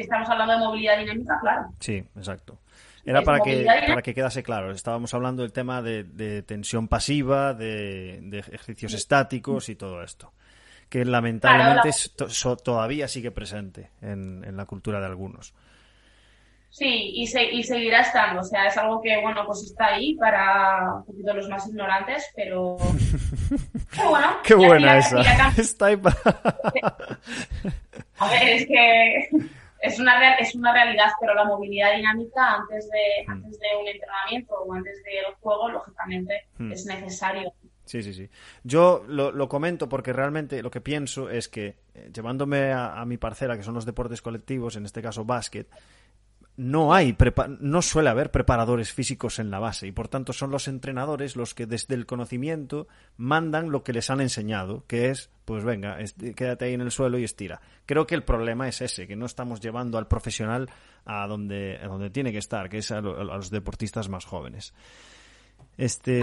estamos hablando de movilidad dinámica, claro. Sí, exacto. Era para que, para que quedase claro. Estábamos hablando del tema de, tensión pasiva, de, ejercicios estáticos y todo esto. Que lamentablemente todavía sigue presente en, la cultura de algunos. Sí, y, y seguirá estando. O sea, es algo que, bueno, pues está ahí para un poquito los más ignorantes, pero. Qué bueno. Qué buena esa. está ahí para. A ver, es que es una, es una realidad, pero la movilidad dinámica antes de, mm. antes de un entrenamiento o antes del juego, lógicamente, mm. es necesario. Sí, sí, sí. Yo lo, comento porque realmente lo que pienso es que, eh, llevándome a, a, mi parcela, que son los deportes colectivos, en este caso básquet, no hay no suele haber preparadores físicos en la base y por tanto son los entrenadores los que desde el conocimiento mandan lo que les han enseñado, que es pues venga, quédate ahí en el suelo y estira. Creo que el problema es ese, que no estamos llevando al profesional a donde, a donde tiene que estar, que es a, los deportistas más jóvenes. Este,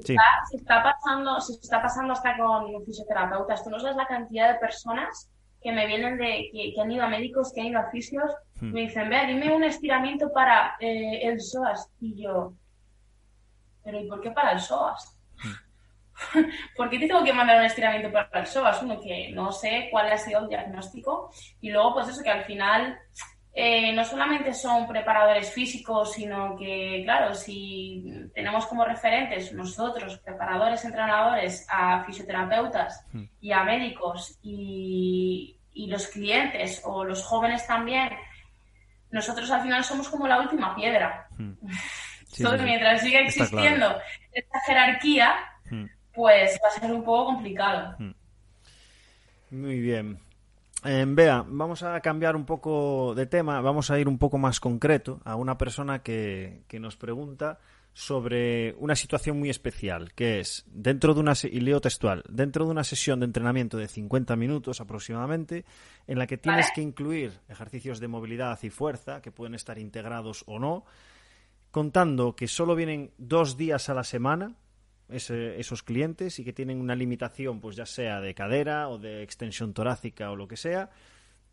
se, está, pasando, se está pasando hasta con fisioterapeutas. Tú no sabes la cantidad de personas que me vienen de, que, han ido a médicos, que han ido a fisios, hmm. me dicen, vea, dime un estiramiento para eh, el psoas. Y yo, pero ¿y por qué para el psoas? Hmm. ¿Por qué te tengo que mandar un estiramiento para el psoas? Uno, que no sé cuál ha sido el diagnóstico. Y luego, pues eso, que al final eh, no solamente son preparadores físicos, sino que, claro, si tenemos como referentes nosotros, preparadores, entrenadores, a fisioterapeutas hmm. y a médicos y, los clientes o los jóvenes también, nosotros al final somos como la última piedra. Hmm. mientras siga existiendo esta jerarquía, hmm. pues va a ser un poco complicado. Muy bien. Vea, vamos a cambiar un poco de tema, vamos a ir un poco más concreto a una persona que, nos pregunta sobre una situación muy especial, que es, dentro de una, y leo textual, dentro de una sesión de entrenamiento de 50 minutos aproximadamente, en la que tienes que incluir ejercicios de movilidad y fuerza, que pueden estar integrados o no, contando que solo vienen dos días a la semana, esos clientes y que tienen una limitación, pues ya sea de cadera o de extensión torácica o lo que sea,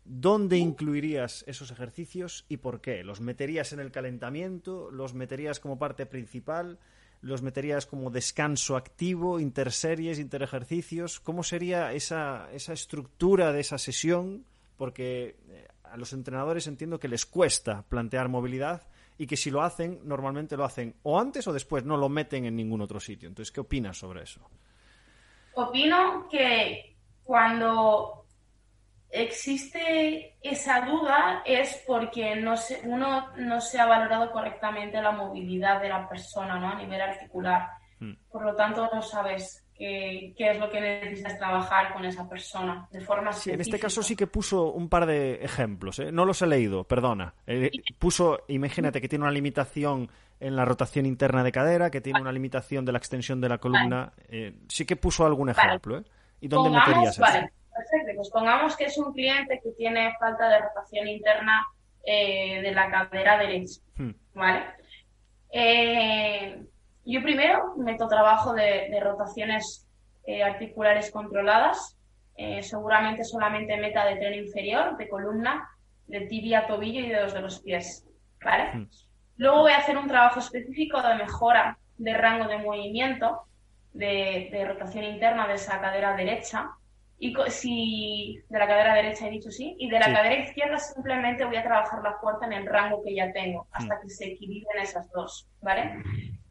¿dónde incluirías esos ejercicios y por qué? ¿Los meterías en el calentamiento? ¿Los meterías como parte principal? ¿Los meterías como descanso activo, interseries, interejercicios? ¿Cómo sería esa, esa estructura de esa sesión? Porque eh, a los entrenadores entiendo que les cuesta plantear movilidad y que si lo hacen, normalmente lo hacen o antes o después, no lo meten en ningún otro sitio. Entonces, ¿qué opinas sobre eso? Opino que cuando existe esa duda es porque no se, uno no se ha valorado correctamente la movilidad de la persona ¿no? a nivel articular. Hmm. Por lo tanto, no sabes qué, es lo que necesitas trabajar con esa persona de forma sí, En este caso sí que puso un par de ejemplos, ¿eh? no los he leído, perdona. Eh, puso, imagínate que tiene una limitación en la rotación interna de cadera, que tiene una limitación de la extensión de la columna. Eh, sí que puso algún ejemplo. ¿eh? ¿Y dónde meterías vale. Perfecto, pues pongamos que es un cliente que tiene falta de rotación interna de la cadera derecha. Hmm. ¿Vale? Yo primero meto trabajo de, rotaciones eh, articulares controladas, eh, seguramente solamente meta de tren inferior, de columna, de tibia, tobillo y dedos de los pies. ¿vale? Hmm. Luego voy a hacer un trabajo específico de mejora de rango de movimiento de, rotación interna de esa cadera derecha. Y si de la cadera derecha he dicho sí, y de la cadera izquierda simplemente voy a trabajar la fuerza en el rango que ya tengo, hasta mm. que se equilibren esas dos, ¿vale?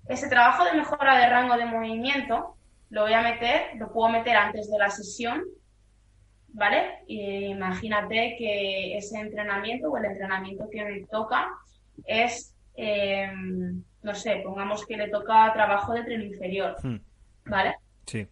Ese trabajo de mejora de rango de movimiento lo voy a meter, lo puedo meter antes de la sesión, ¿vale? imagínate que ese entrenamiento o el entrenamiento que me toca es, em, no sé, pongamos que le toca trabajo de tren inferior, hmm. ¿vale? Sí.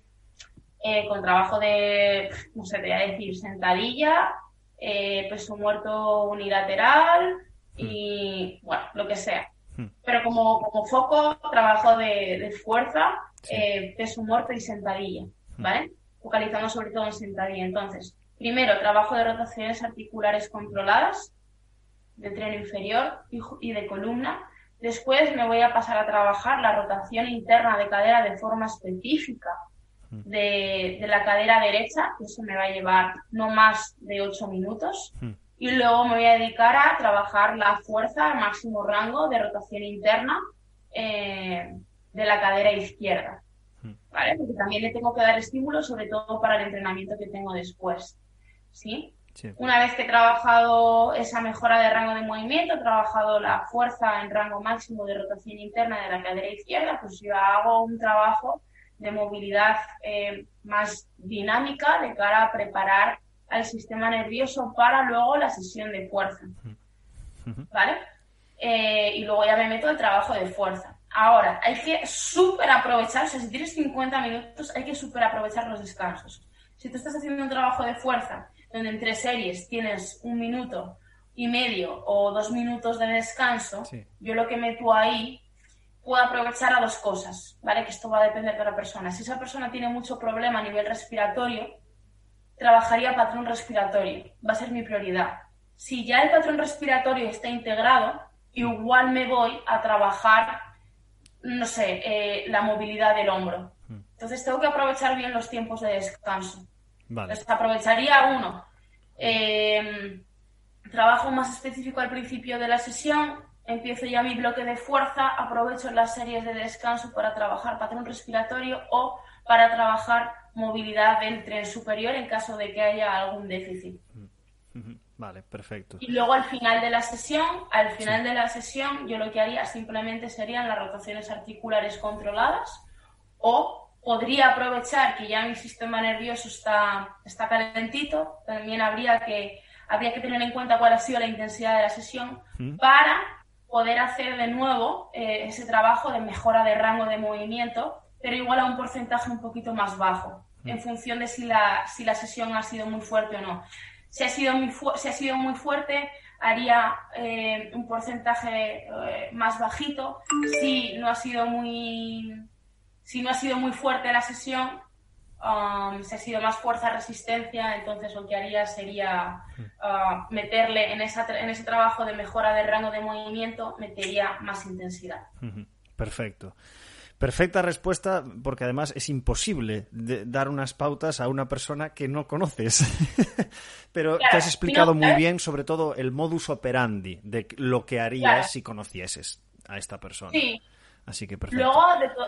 Eh, con trabajo de, no sé, te voy a decir, sentadilla, eh, peso muerto unilateral y, hmm. bueno, lo que sea. Hmm. Pero como, como foco, trabajo de, fuerza, eh, peso muerto y sentadilla, ¿vale? Focalizando sobre todo en sentadilla. Entonces, primero, trabajo de rotaciones articulares controladas, de tren inferior y de columna. Después me voy a pasar a trabajar la rotación interna de cadera de forma específica hmm. de, de la cadera derecha, que eso me va a llevar no más de 8 minutos. Y luego me voy a dedicar a trabajar la fuerza, máximo rango de rotación interna eh, de la cadera izquierda. Hmm. ¿Vale? Porque también le tengo que dar estímulos, sobre todo para el entrenamiento que tengo después. ¿Sí? Una vez que he trabajado esa mejora de rango de movimiento, he trabajado la fuerza en rango máximo de rotación interna de la cadera izquierda, pues yo hago un trabajo de movilidad eh, más dinámica de cara a preparar al sistema nervioso para luego la sesión de fuerza. ¿Vale? Eh, y luego ya me meto el trabajo de fuerza. Ahora, hay que súper aprovechar, o sea, si tienes 50 minutos, hay que súper aprovechar los descansos. Si tú estás haciendo un trabajo de fuerza donde entre series tienes un minuto y medio o dos minutos de descanso, yo lo que meto ahí puedo aprovechar a dos cosas, ¿vale? Que esto va a depender de la persona. Si esa persona tiene mucho problema a nivel respiratorio, trabajaría patrón respiratorio, va a ser mi prioridad. Si ya el patrón respiratorio está integrado, igual me voy a trabajar, no sé, eh, la movilidad del hombro. Hmm. Entonces tengo que aprovechar bien los tiempos de descanso. Vale. aprovecharía uno. Eh, trabajo más específico al principio de la sesión, empiezo ya mi bloque de fuerza, aprovecho las series de descanso para trabajar patrón respiratorio o para trabajar movilidad del tren superior en caso de que haya algún déficit. Vale, perfecto. Y luego al final de la sesión, al final de la sesión, yo lo que haría simplemente serían las rotaciones articulares controladas o podría aprovechar que ya mi sistema nervioso está, está calentito, también habría que, habría que tener en cuenta cuál ha sido la intensidad de la sesión para poder hacer de nuevo eh, ese trabajo de mejora de rango de movimiento, pero igual a un porcentaje un poquito más bajo, en función de si la, si la sesión ha sido muy fuerte o no. Si ha sido muy, si ha sido muy fuerte, haría eh, un porcentaje eh, más bajito. Si no ha sido muy si no ha sido muy fuerte la sesión, um, si ha sido más fuerza-resistencia, entonces lo que haría sería uh, meterle en, esa, en ese trabajo de mejora del rango de movimiento, metería más intensidad. Perfecto. Perfecta respuesta, porque además es imposible dar unas pautas a una persona que no conoces. Pero te has explicado muy bien, sobre todo, el modus operandi de lo que harías si conocieses a esta persona. Sí, Así que perfecto. Luego,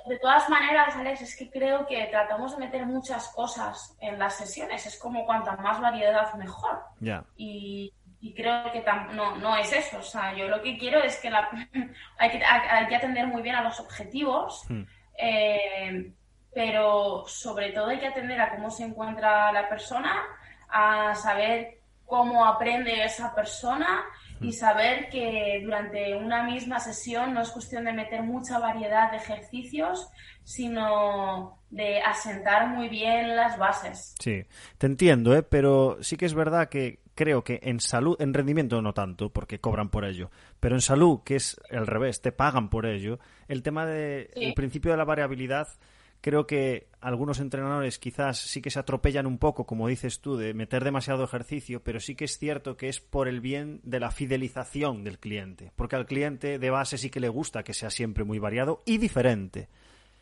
de, todas maneras, Alex, es que creo que tratamos de meter muchas cosas en las sesiones. Es como cuanta más variedad, mejor. Ya. Y, creo que no, no es eso. O sea, yo lo que quiero es que, la, hay, que hay que atender muy bien a los objetivos, hmm. eh, pero sobre todo hay que atender a cómo se encuentra la persona, a saber cómo aprende esa persona y saber que durante una misma sesión no es cuestión de meter mucha variedad de ejercicios, sino de asentar muy bien las bases. Sí, te entiendo, ¿eh? pero sí que es verdad que creo que en salud, en rendimiento no tanto, porque cobran por ello, pero en salud, que es el revés, te pagan por ello, el tema del de, principio de la variabilidad Creo que algunos entrenadores quizás sí que se atropellan un poco, como dices tú, de meter demasiado ejercicio, pero sí que es cierto que es por el bien de la fidelización del cliente, porque al cliente de base sí que le gusta que sea siempre muy variado y diferente.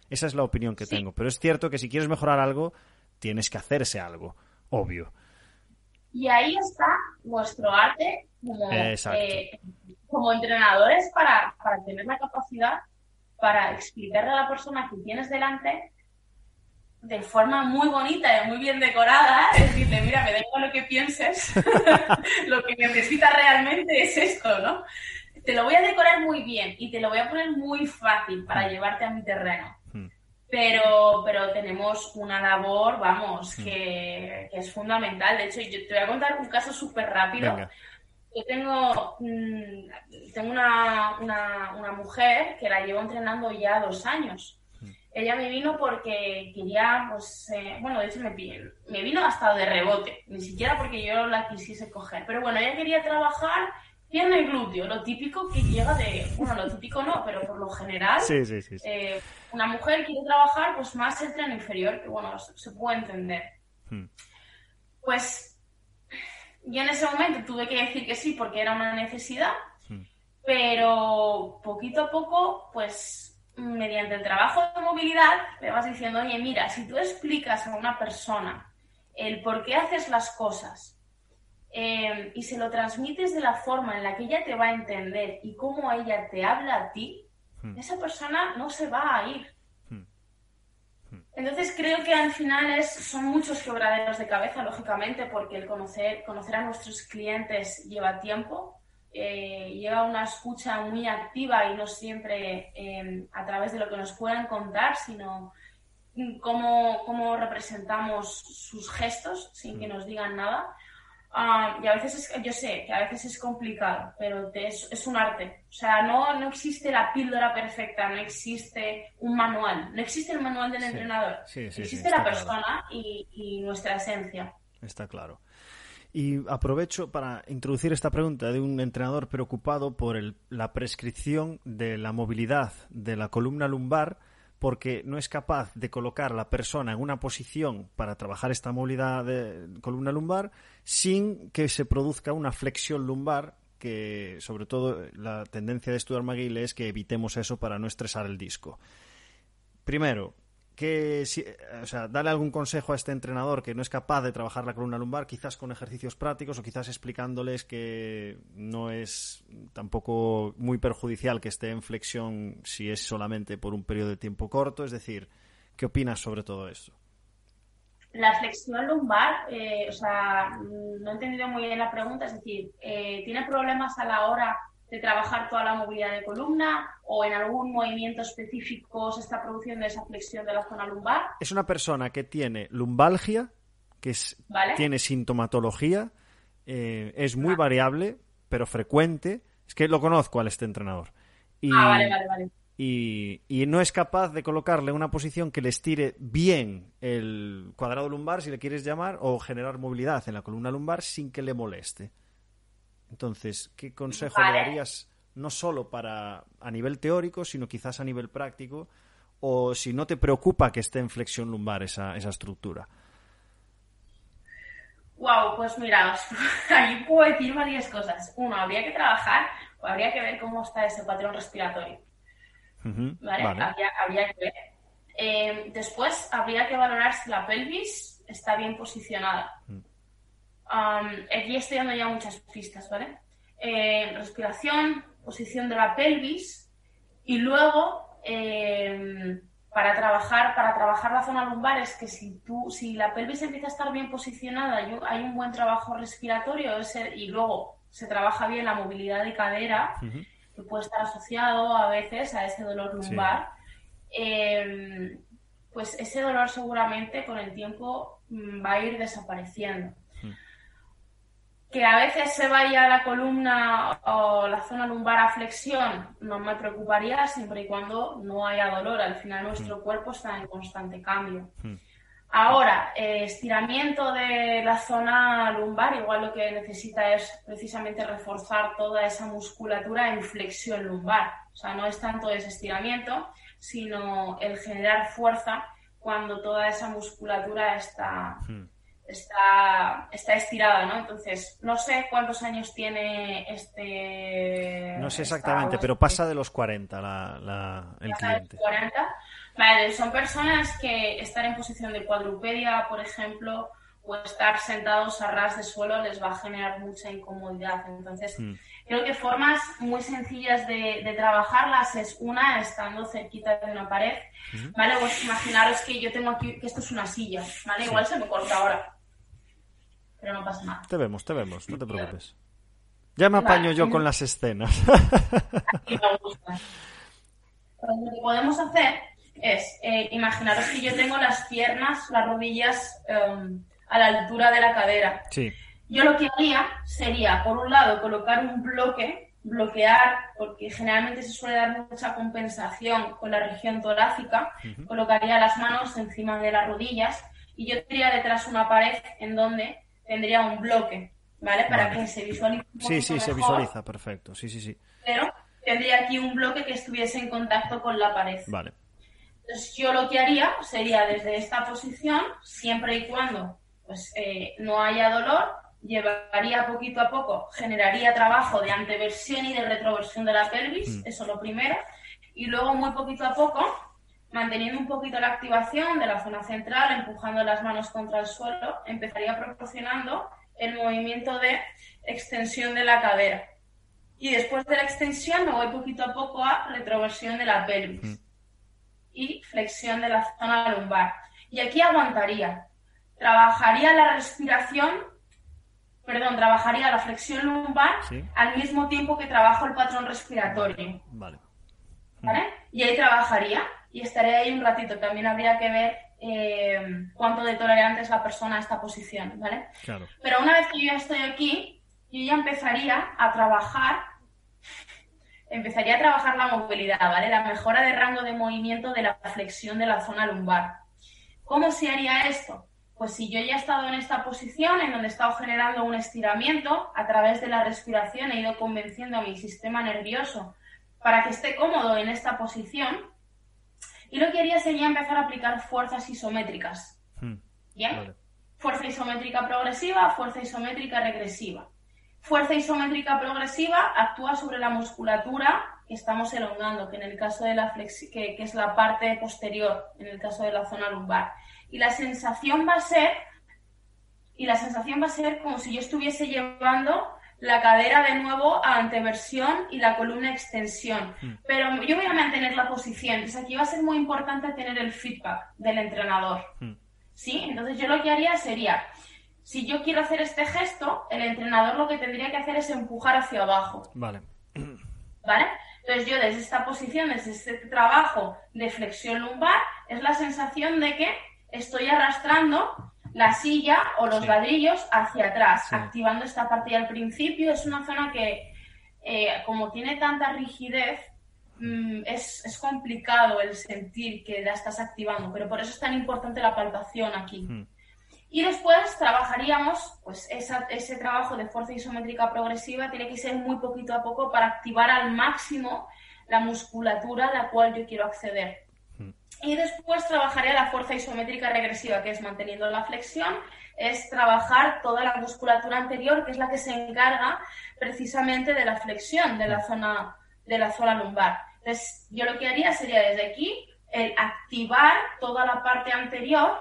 Esa es la opinión que tengo, pero es cierto que si quieres mejorar algo, tienes que hacerse algo, obvio. Y ahí está nuestro arte como, eh, como entrenadores para, para tener la capacidad para explicarle a la persona que tienes delante de forma muy bonita y muy bien decorada, es decirle, mira, me da igual lo que pienses, lo que necesitas realmente es esto, ¿no? Te lo voy a decorar muy bien y te lo voy a poner muy fácil para llevarte a mi terreno. Pero, pero tenemos una labor, vamos, hmm. que, es fundamental. De hecho, yo te voy a contar un caso súper rápido. Yo tengo, mm, tengo una, una, una mujer que la llevo entrenando ya dos años ella me vino porque quería, pues, eh, bueno, de hecho me, me vino hasta de rebote, ni siquiera porque yo la quisiese coger, pero bueno, ella quería trabajar pierna y glúteo, lo típico que llega de, bueno, lo típico no, pero por lo general, sí, sí, sí, eh, una mujer quiere trabajar pues más el tren inferior, que bueno, se puede entender. Hmm. Pues yo en ese momento tuve que decir que sí porque era una necesidad, hmm. pero poquito a poco, pues mediante el trabajo de movilidad, le vas diciendo, oye, mira, si tú explicas a una persona el por qué haces las cosas eh, y se lo transmites de la forma en la que ella te va a entender y cómo ella te habla a ti, hmm. esa persona no se va a ir. Hmm. Hmm. Entonces creo que al final es, son muchos quebraderos de cabeza, lógicamente, porque el conocer, conocer a nuestros clientes lleva tiempo, eh, lleva una escucha muy activa y no siempre em, a través de lo que nos puedan contar, sino cómo, cómo representamos sus gestos sin que nos digan nada. Ah, y a veces es, yo sé que a veces es complicado, pero es, es, un arte. O sea, no, no existe la píldora perfecta, no existe un manual, no existe el manual del entrenador. existe la persona y, y nuestra esencia. Está claro. Y aprovecho para introducir esta pregunta de un entrenador preocupado por la prescripción de la movilidad de la columna lumbar porque no es capaz de colocar a la persona en una posición para trabajar esta movilidad de columna lumbar sin que se produzca una flexión lumbar que sobre todo la tendencia de Stuart McGill es que evitemos eso para no estresar el disco. Primero, que, o sea, dale algún consejo a este entrenador que no es capaz de trabajar la columna lumbar, quizás con ejercicios prácticos o quizás explicándoles que no es tampoco muy perjudicial que esté en flexión si es solamente por un periodo de tiempo corto. Es decir, ¿qué opinas sobre todo esto? La flexión lumbar, eh, o sea, no he entendido muy bien la pregunta, es decir, eh, ¿tiene problemas a la hora de trabajar toda la movilidad de columna o en algún movimiento específico se está produciendo esa flexión de la zona lumbar. Es una persona que tiene lumbalgia, que tiene sintomatología, eh, es muy variable, pero frecuente. Es que lo conozco al este entrenador. Y, ah, vale, vale, vale. Y, y, no es capaz de colocarle una posición que le estire bien el cuadrado lumbar, si le quieres llamar, o generar movilidad en la columna lumbar sin que le moleste. Entonces, ¿qué consejo le darías no solo para a nivel teórico, sino quizás a nivel práctico? O si no te preocupa que esté en flexión lumbar esa, esa estructura. Wow, pues mira, ahí puedo decir varias cosas. Uno, habría que trabajar o habría que ver cómo está ese patrón respiratorio. ¿Vale? Habría, que ver. Eh, después, habría que valorar si la pelvis está bien posicionada. Aquí estoy dando ya muchas pistas, ¿vale? Eh, respiración, posición de la pelvis y luego em, para trabajar para trabajar la zona lumbar es que si tú si la pelvis empieza a estar bien posicionada hay un buen trabajo respiratorio y luego se trabaja bien la movilidad de cadera que puede estar asociado a veces a ese dolor lumbar em, pues ese dolor seguramente con el tiempo mm, va a ir desapareciendo que a veces se vaya la columna o la zona lumbar a flexión, no me preocuparía siempre y cuando no haya dolor. Al final nuestro mm. cuerpo está en constante cambio. Mm. Ahora, eh, estiramiento de la zona lumbar, igual lo que necesita es precisamente reforzar toda esa musculatura en flexión lumbar. O sea, no es tanto ese estiramiento, sino el generar fuerza cuando toda esa musculatura está, mm está, está estirada, ¿no? Entonces, no sé cuántos años tiene este... No sé exactamente, pero pasa de los 40 la, la, el cliente. 40. Vale, son personas que estar en posición de cuadrupedia, por ejemplo, o estar sentados a ras de suelo les va a generar mucha incomodidad. Entonces, mm. Creo que formas muy sencillas de, trabajarlas es una, estando cerquita de una pared, ¿vale? Pues imaginaros que yo tengo aquí, que esto es una silla, ¿vale? Igual se me corta ahora, pero no pasa nada. Te vemos, te vemos, no te preocupes. Ya me apaño yo con las escenas. me gusta. Pues lo que podemos hacer es, eh, imaginaros que yo tengo las piernas, las rodillas em, a la altura de la cadera. Sí. Yo lo que haría sería, por un lado, colocar un bloque, bloquear, porque generalmente se suele dar mucha compensación con la región torácica, colocaría las manos encima de las rodillas y yo tendría detrás una pared en donde tendría un bloque, ¿vale? Para que se visualice. sí, sí, se visualiza, perfecto, sí, sí, sí. Pero tendría aquí un bloque que estuviese en contacto con la pared. Vale. Entonces yo lo que haría sería desde esta posición, siempre y cuando pues, eh, no haya dolor, llevaría poquito a poco, generaría trabajo de anteversión y de retroversión de la pelvis, mm. eso lo primero, y luego muy poquito a poco, manteniendo un poquito la activación de la zona central, empujando las manos contra el suelo, empezaría proporcionando el movimiento de extensión de la cadera. Y después de la extensión me voy poquito a poco a retroversión de la pelvis mm. y flexión de la zona lumbar. Y aquí aguantaría. Trabajaría la respiración perdón, trabajaría la flexión lumbar al mismo tiempo que trabajo el patrón respiratorio. Vale. ¿Vale? Y ahí trabajaría y estaré ahí un ratito. También habría que ver eh, cuánto de tolerante es la persona a esta posición, ¿vale? Claro. Pero una vez que yo ya estoy aquí, yo ya empezaría a trabajar, empezaría a trabajar la movilidad, ¿vale? La mejora de rango de movimiento de la flexión de la zona lumbar. ¿Cómo se haría esto? pues si yo ya he estado en esta posición, en donde he estado generando un estiramiento, a través de la respiración he ido convenciendo a mi sistema nervioso para que esté cómodo en esta posición, y lo que haría sería empezar a aplicar fuerzas isométricas. Hmm. ¿Bien? Fuerza isométrica progresiva, fuerza isométrica regresiva. Fuerza isométrica progresiva actúa sobre la musculatura que estamos elongando, que en el caso de la flexi que es la parte posterior, en el caso de la zona lumbar y la sensación va a ser y la sensación va a ser como si yo estuviese llevando la cadera de nuevo a anteversión y la columna extensión. Hmm. Pero yo voy a mantener la posición. Entonces aquí va a ser muy importante tener el feedback del entrenador. Hmm. ¿Sí? Entonces yo lo que haría sería, si yo quiero hacer este gesto, el entrenador lo que tendría que hacer es empujar hacia abajo. Vale. ¿Vale? Entonces yo desde esta posición, desde este trabajo de flexión lumbar, es la sensación de que estoy arrastrando la silla o los ladrillos hacia atrás, activando esta parte y al principio es una zona que, eh, como tiene tanta rigidez, mm, es, complicado el sentir que la estás activando, pero por eso es tan importante la palpación aquí. Hmm. Y después trabajaríamos, pues ese trabajo de fuerza isométrica progresiva tiene que ser muy poquito a poco para activar al máximo la musculatura a la cual yo quiero acceder. Y después trabajaré la fuerza isométrica regresiva, que es manteniendo la flexión, es trabajar toda la musculatura anterior, que es la que se encarga precisamente de la flexión de la zona, de la zona lumbar. Entonces, yo lo que haría sería desde aquí el activar toda la parte anterior,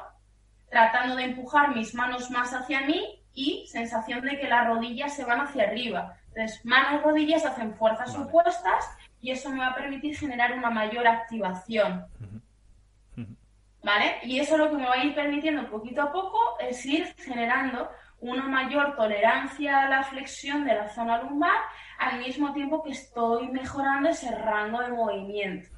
tratando de empujar mis manos más hacia mí y sensación de que las rodillas se van hacia arriba. Entonces, manos, rodillas hacen fuerzas opuestas y eso me va a permitir generar una mayor activación. ¿Vale? Y eso lo que me va a ir permitiendo poquito a poco es ir generando una mayor tolerancia a la flexión de la zona lumbar al mismo tiempo que estoy mejorando ese rango de movimiento.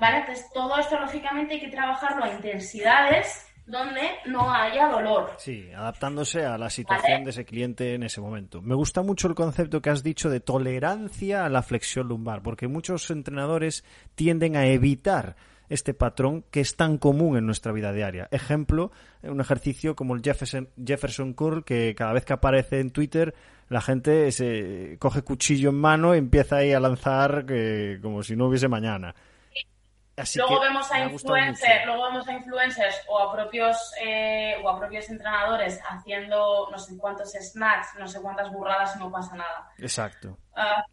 ¿Vale? Entonces, todo esto lógicamente hay que trabajarlo a intensidades donde no haya dolor. Sí, adaptándose a la situación de ese cliente en ese momento. Me gusta mucho el concepto que has dicho de tolerancia a la flexión lumbar, porque muchos entrenadores tienden a evitar este patrón que es tan común en nuestra vida diaria. Ejemplo, un ejercicio como el Jefferson, Jefferson Curl, que cada vez que aparece en Twitter la gente se coge cuchillo en mano y empieza ahí a lanzar que, como si no hubiese mañana. luego vemos a influencers, luego vemos a influencers o a propios eh, o a propios entrenadores haciendo no sé cuántos snacks, no sé cuántas burradas y no pasa nada. Exacto. Ah,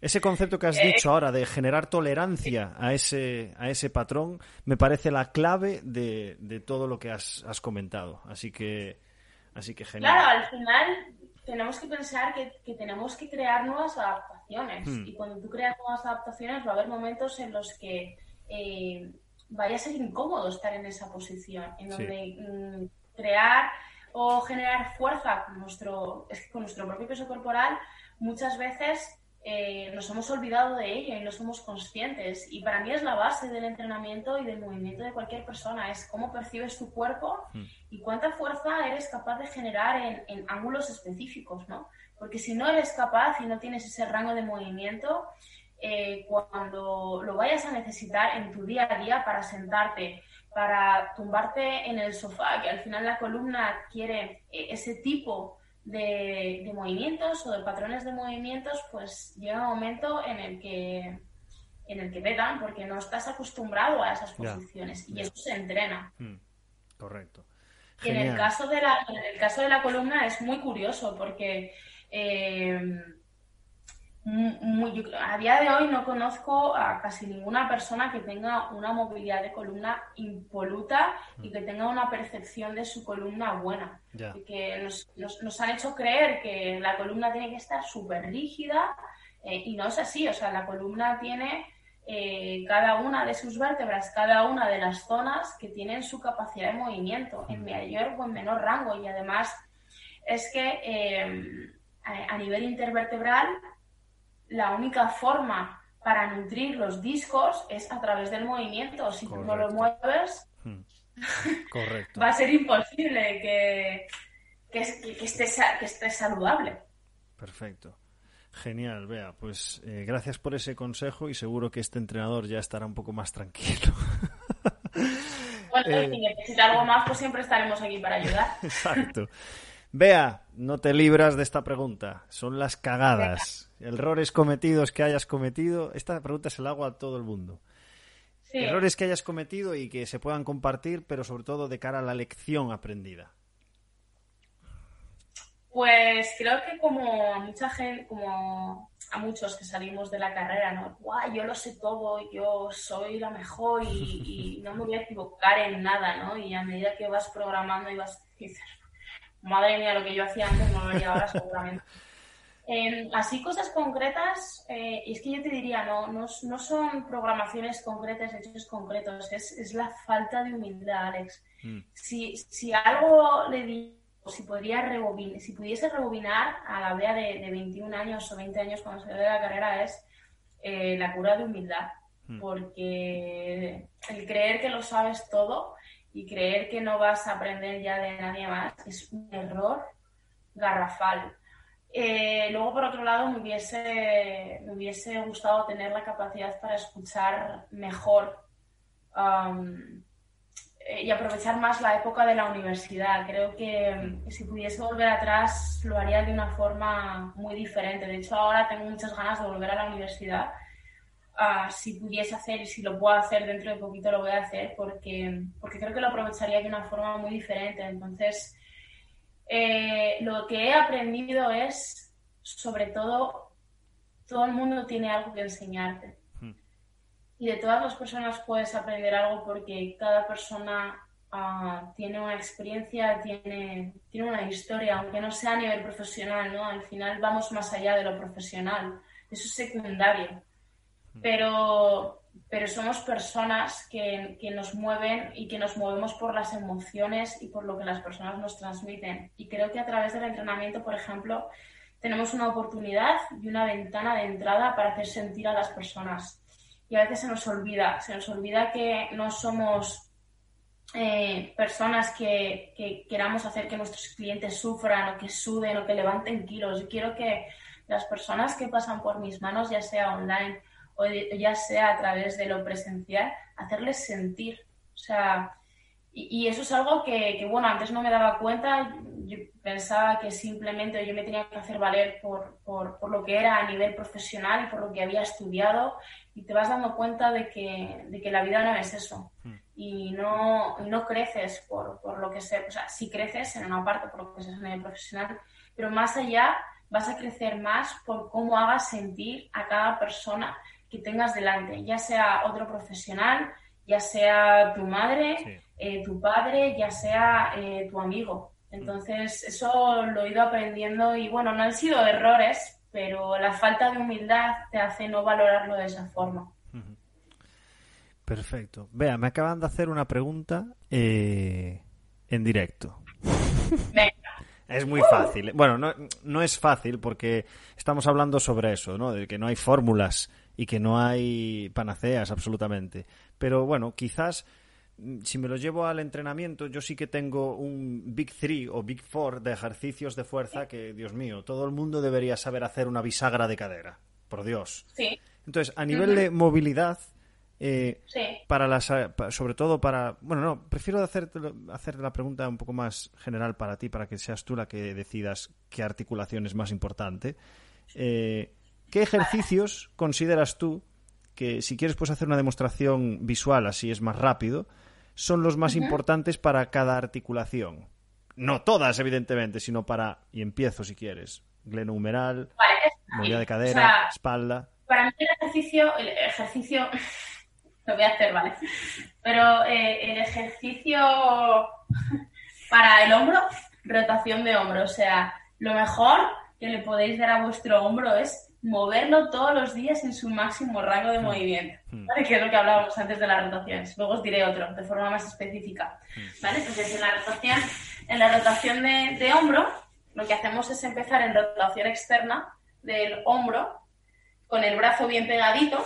ese concepto que has eh, dicho ahora de generar tolerancia a ese, a ese patrón me parece la clave de, todo lo que has, comentado. Así que, así que genial. Claro, al final tenemos que pensar que, tenemos que crear nuevas adaptaciones. Hmm. Y cuando tú creas nuevas adaptaciones va a haber momentos en los que eh, vaya a ser incómodo estar en esa posición, en donde mm, crear o generar fuerza con nuestro, con nuestro propio peso corporal muchas veces eh, nos hemos olvidado de ello y no somos conscientes. Y para mí es la base del entrenamiento y del movimiento de cualquier persona, es cómo percibes tu cuerpo hmm. y cuánta fuerza eres capaz de generar en, ángulos específicos, ¿no? Porque si no eres capaz y no tienes ese rango de movimiento, eh, cuando lo vayas a necesitar en tu día a día para sentarte, para tumbarte en el sofá, que al final la columna quiere eh, ese tipo de, movimientos o de patrones de movimientos, pues llega un momento en el que en el que pegan porque no estás acostumbrado a esas posiciones y eso se entrena. Hmm, correcto. en el caso de la en el caso de la columna es muy curioso porque eh, a día de hoy no conozco a casi ninguna persona que tenga una movilidad de columna impoluta y mm. que tenga una percepción de su columna buena. Que nos, han hecho creer que la columna tiene que estar súper rígida eh, y no es así. O sea, la columna tiene eh, cada una de sus vértebras, cada una de las zonas que tienen su capacidad de movimiento en mm. mayor o en menor rango. Y además es que eh, a nivel intervertebral la única forma para nutrir los discos es a través del movimiento. Si tú no lo mueves, hmm. va a ser imposible que, que, esté, que esté saludable. Perfecto. Genial, vea, pues eh, gracias por ese consejo y seguro que este entrenador ya estará un poco más tranquilo. bueno, eh, si necesita algo más, pues siempre estaremos aquí para ayudar. Exacto. Vea, no te libras de esta pregunta. Son las cagadas. Errores cometidos que hayas cometido. Esta pregunta se la hago a todo el mundo. Errores que hayas cometido y que se puedan compartir, pero sobre todo de cara a la lección aprendida. Pues creo que como a mucha gente, como a muchos que salimos de la carrera, ¿no? Guau, yo lo sé todo, yo soy la mejor y, y, no me voy a equivocar en nada, ¿no? Y a medida que vas programando y vas madre mía, lo que yo hacía antes no lo haría ahora seguramente. Em, así cosas concretas, eh, y es que yo te diría, no, no, son programaciones concretas, hechos concretos, es, la falta de humildad, Alex. Mm. Si, si, algo le digo, si podría rebobinar, si pudiese rebobinar a la vea de, 21 años o 20 años cuando se de la carrera es eh, la cura de humildad, mm. porque el creer que lo sabes todo y creer que no vas a aprender ya de nadie más es un error garrafal. Eh, luego, por otro lado, me hubiese, me hubiese gustado tener la capacidad para escuchar mejor um, y aprovechar más la época de la universidad. Creo que, si pudiese volver atrás lo haría de una forma muy diferente. De hecho, ahora tengo muchas ganas de volver a la universidad si pudiese hacer y si lo puedo hacer dentro de poquito lo voy a hacer porque, porque creo que lo aprovecharía de una forma muy diferente. Entonces, eh, lo que he aprendido es, sobre todo, todo el mundo tiene algo que enseñarte. Hmm. Y de todas las personas puedes aprender algo porque cada persona ah, tiene una experiencia, tiene, tiene una historia, aunque no sea a nivel profesional, ¿no? Al final vamos más allá de lo profesional. Eso es secundario pero, pero somos personas que, que, nos mueven y que nos movemos por las emociones y por lo que las personas nos transmiten. Y creo que a través del entrenamiento, por ejemplo, tenemos una oportunidad y una ventana de entrada para hacer sentir a las personas. Y a veces se nos olvida, se nos olvida que no somos eh, personas que, que, queramos hacer que nuestros clientes sufran o que suden o que levanten kilos. Yo quiero que las personas que pasan por mis manos, ya sea online o ya sea a través de lo presencial, hacerles sentir. O sea, y, eso es algo que, bueno, antes no me daba cuenta, yo pensaba que simplemente yo me tenía que hacer valer por, por, por, lo que era a nivel profesional y por lo que había estudiado y te vas dando cuenta de que, de que la vida no es eso. Hmm. Y no, no creces por, por lo que sé, o sea, sí creces en una parte por lo que seas a nivel profesional, pero más allá vas a crecer más por cómo hagas sentir a cada persona que tengas delante, ya sea otro profesional, ya sea tu madre, eh, tu padre, ya sea eh, tu amigo. Entonces, eso lo he ido aprendiendo y bueno, no han sido errores, pero la falta de humildad te hace no valorarlo de esa forma. Perfecto. Vea, me acaban de hacer una pregunta eh, en directo. Venga. Es muy fácil. Bueno, no, no, es fácil porque estamos hablando sobre eso, ¿no? De que no hay fórmulas y que no hay panaceas absolutamente. Pero bueno, quizás mm, si me lo llevo al entrenamiento, yo sí que tengo un Big Three o Big Four de ejercicios de fuerza que, Dios mío, todo el mundo debería saber hacer una bisagra de cadera. Por Dios. Sí. Entonces, a nivel de movilidad, eh, para las, sobre todo para. Bueno, no, prefiero hacer, hacer la pregunta un poco más general para ti, para que seas tú la que decidas qué articulación es más importante. Eh, ¿Qué ejercicios consideras tú que, si quieres, puedes hacer una demostración visual, así es más rápido, son los más importantes para cada articulación? No todas, evidentemente, sino para. Y empiezo si quieres. Glenohumeral, movilidad de cadera, espalda. Para mí el ejercicio, el ejercicio lo voy a hacer, ¿vale? Pero eh, el ejercicio para el hombro, rotación de hombro. O sea, lo mejor que le podéis dar a vuestro hombro es moverlo todos los días en su máximo rango de hmm. movimiento, hmm. ¿vale? Que es lo que hablábamos antes de las rotaciones. Luego os diré otro, de forma más específica, hmm. ¿vale? Entonces, en la rotación, en la rotación de, de hombro, lo que hacemos es empezar en rotación externa del hombro con el brazo bien pegadito.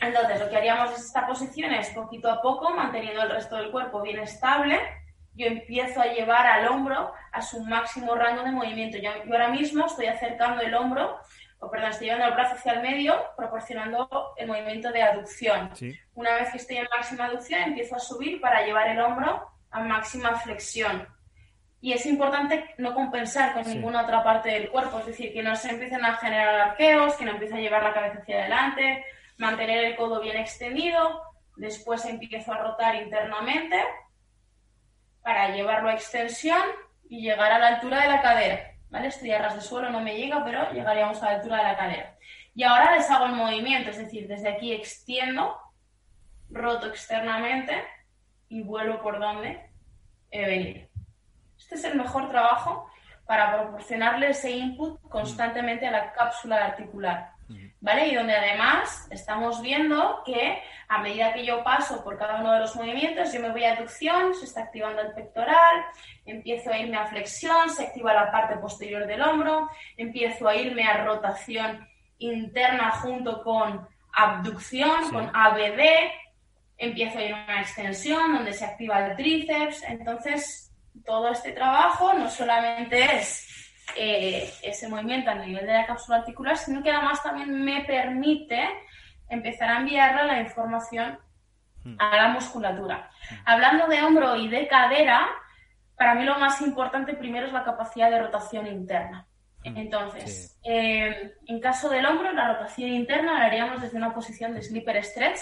Entonces, lo que haríamos es esta posición es poquito a poco, manteniendo el resto del cuerpo bien estable. Yo empiezo a llevar al hombro a su máximo rango de movimiento. Yo, ahora mismo estoy acercando el hombro, o perdón, estoy llevando el brazo hacia el medio, proporcionando el movimiento de aducción. Una vez que estoy en máxima aducción, empiezo a subir para llevar el hombro a máxima flexión. Y es importante no compensar con ninguna otra parte del cuerpo, es decir, que no se empiecen a generar arqueos, que no empiece a llevar la cabeza hacia adelante, mantener el codo bien extendido, después empiezo a rotar internamente para llevarlo a extensión y llegar a la altura de la cadera, ¿vale? Estoy a ras de suelo, no me llega, pero llegaríamos a la altura de la cadera. Y ahora les hago el movimiento, es decir, desde aquí extiendo, roto externamente y vuelvo por donde he venido. Este es el mejor trabajo para proporcionarle ese input constantemente a la cápsula articular. ¿Vale? Y donde además estamos viendo que a medida que yo paso por cada uno de los movimientos, yo me voy a aducción, se está activando el pectoral, empiezo a irme a flexión, se activa la parte posterior del hombro, empiezo a irme a rotación interna junto con abducción, con ABD, empiezo a ir a una extensión donde se activa el tríceps. Entonces, todo este trabajo no solamente es eh, ese movimiento a nivel de la cápsula articular, sino que además también me permite empezar a enviarle la información hmm. a la musculatura. Hablando de hombro y de cadera, para mí lo más importante primero es la capacidad de rotación interna. Hmm. Entonces, eh, en caso del hombro, la rotación interna la haríamos desde una posición de sleeper stretch,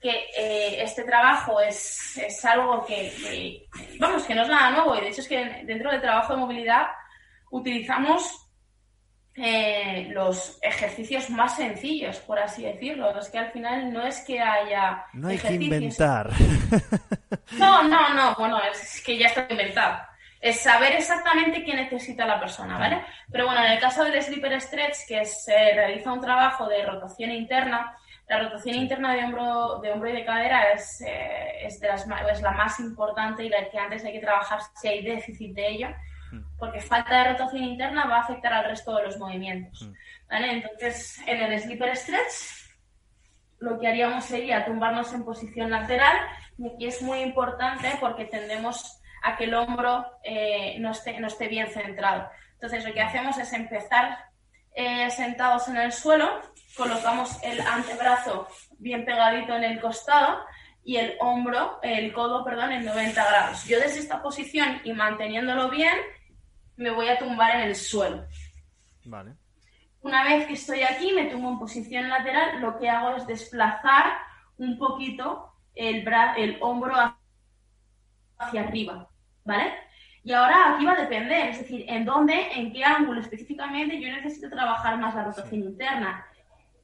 que eh, este trabajo es, es algo que, vamos, que no es nada nuevo y de hecho es que dentro del trabajo de movilidad utilizamos eh, los ejercicios más sencillos, por así decirlo. Es que al final no es que haya. No hay que inventar. No, no, no. Bueno, es que ya está inventado. Es saber exactamente qué necesita la persona, ¿vale? Pero bueno, en el caso del sleeper stretch, que se realiza un trabajo de rotación interna, la rotación interna de hombro, de hombro y de cadera es, eh, es, de las, es la más importante y la que antes hay que trabajar si hay déficit de ella. Porque falta de rotación interna va a afectar al resto de los movimientos. Hmm. ¿vale? Entonces, en el sleeper stretch, lo que haríamos sería tumbarnos en posición lateral, y aquí es muy importante porque tendemos a que el hombro eh, no, esté, no esté bien centrado. Entonces, lo que hacemos es empezar eh, sentados en el suelo colocamos el antebrazo bien pegadito en el costado y el hombro, el codo, perdón, en 90 grados. Yo desde esta posición y manteniéndolo bien, me voy a tumbar en el suelo. Vale. Una vez que estoy aquí, me tumbo en posición lateral, lo que hago es desplazar un poquito el, el hombro hacia arriba, ¿vale? Y ahora aquí va a depender, es decir, en dónde, en qué ángulo específicamente yo necesito trabajar más la rotación interna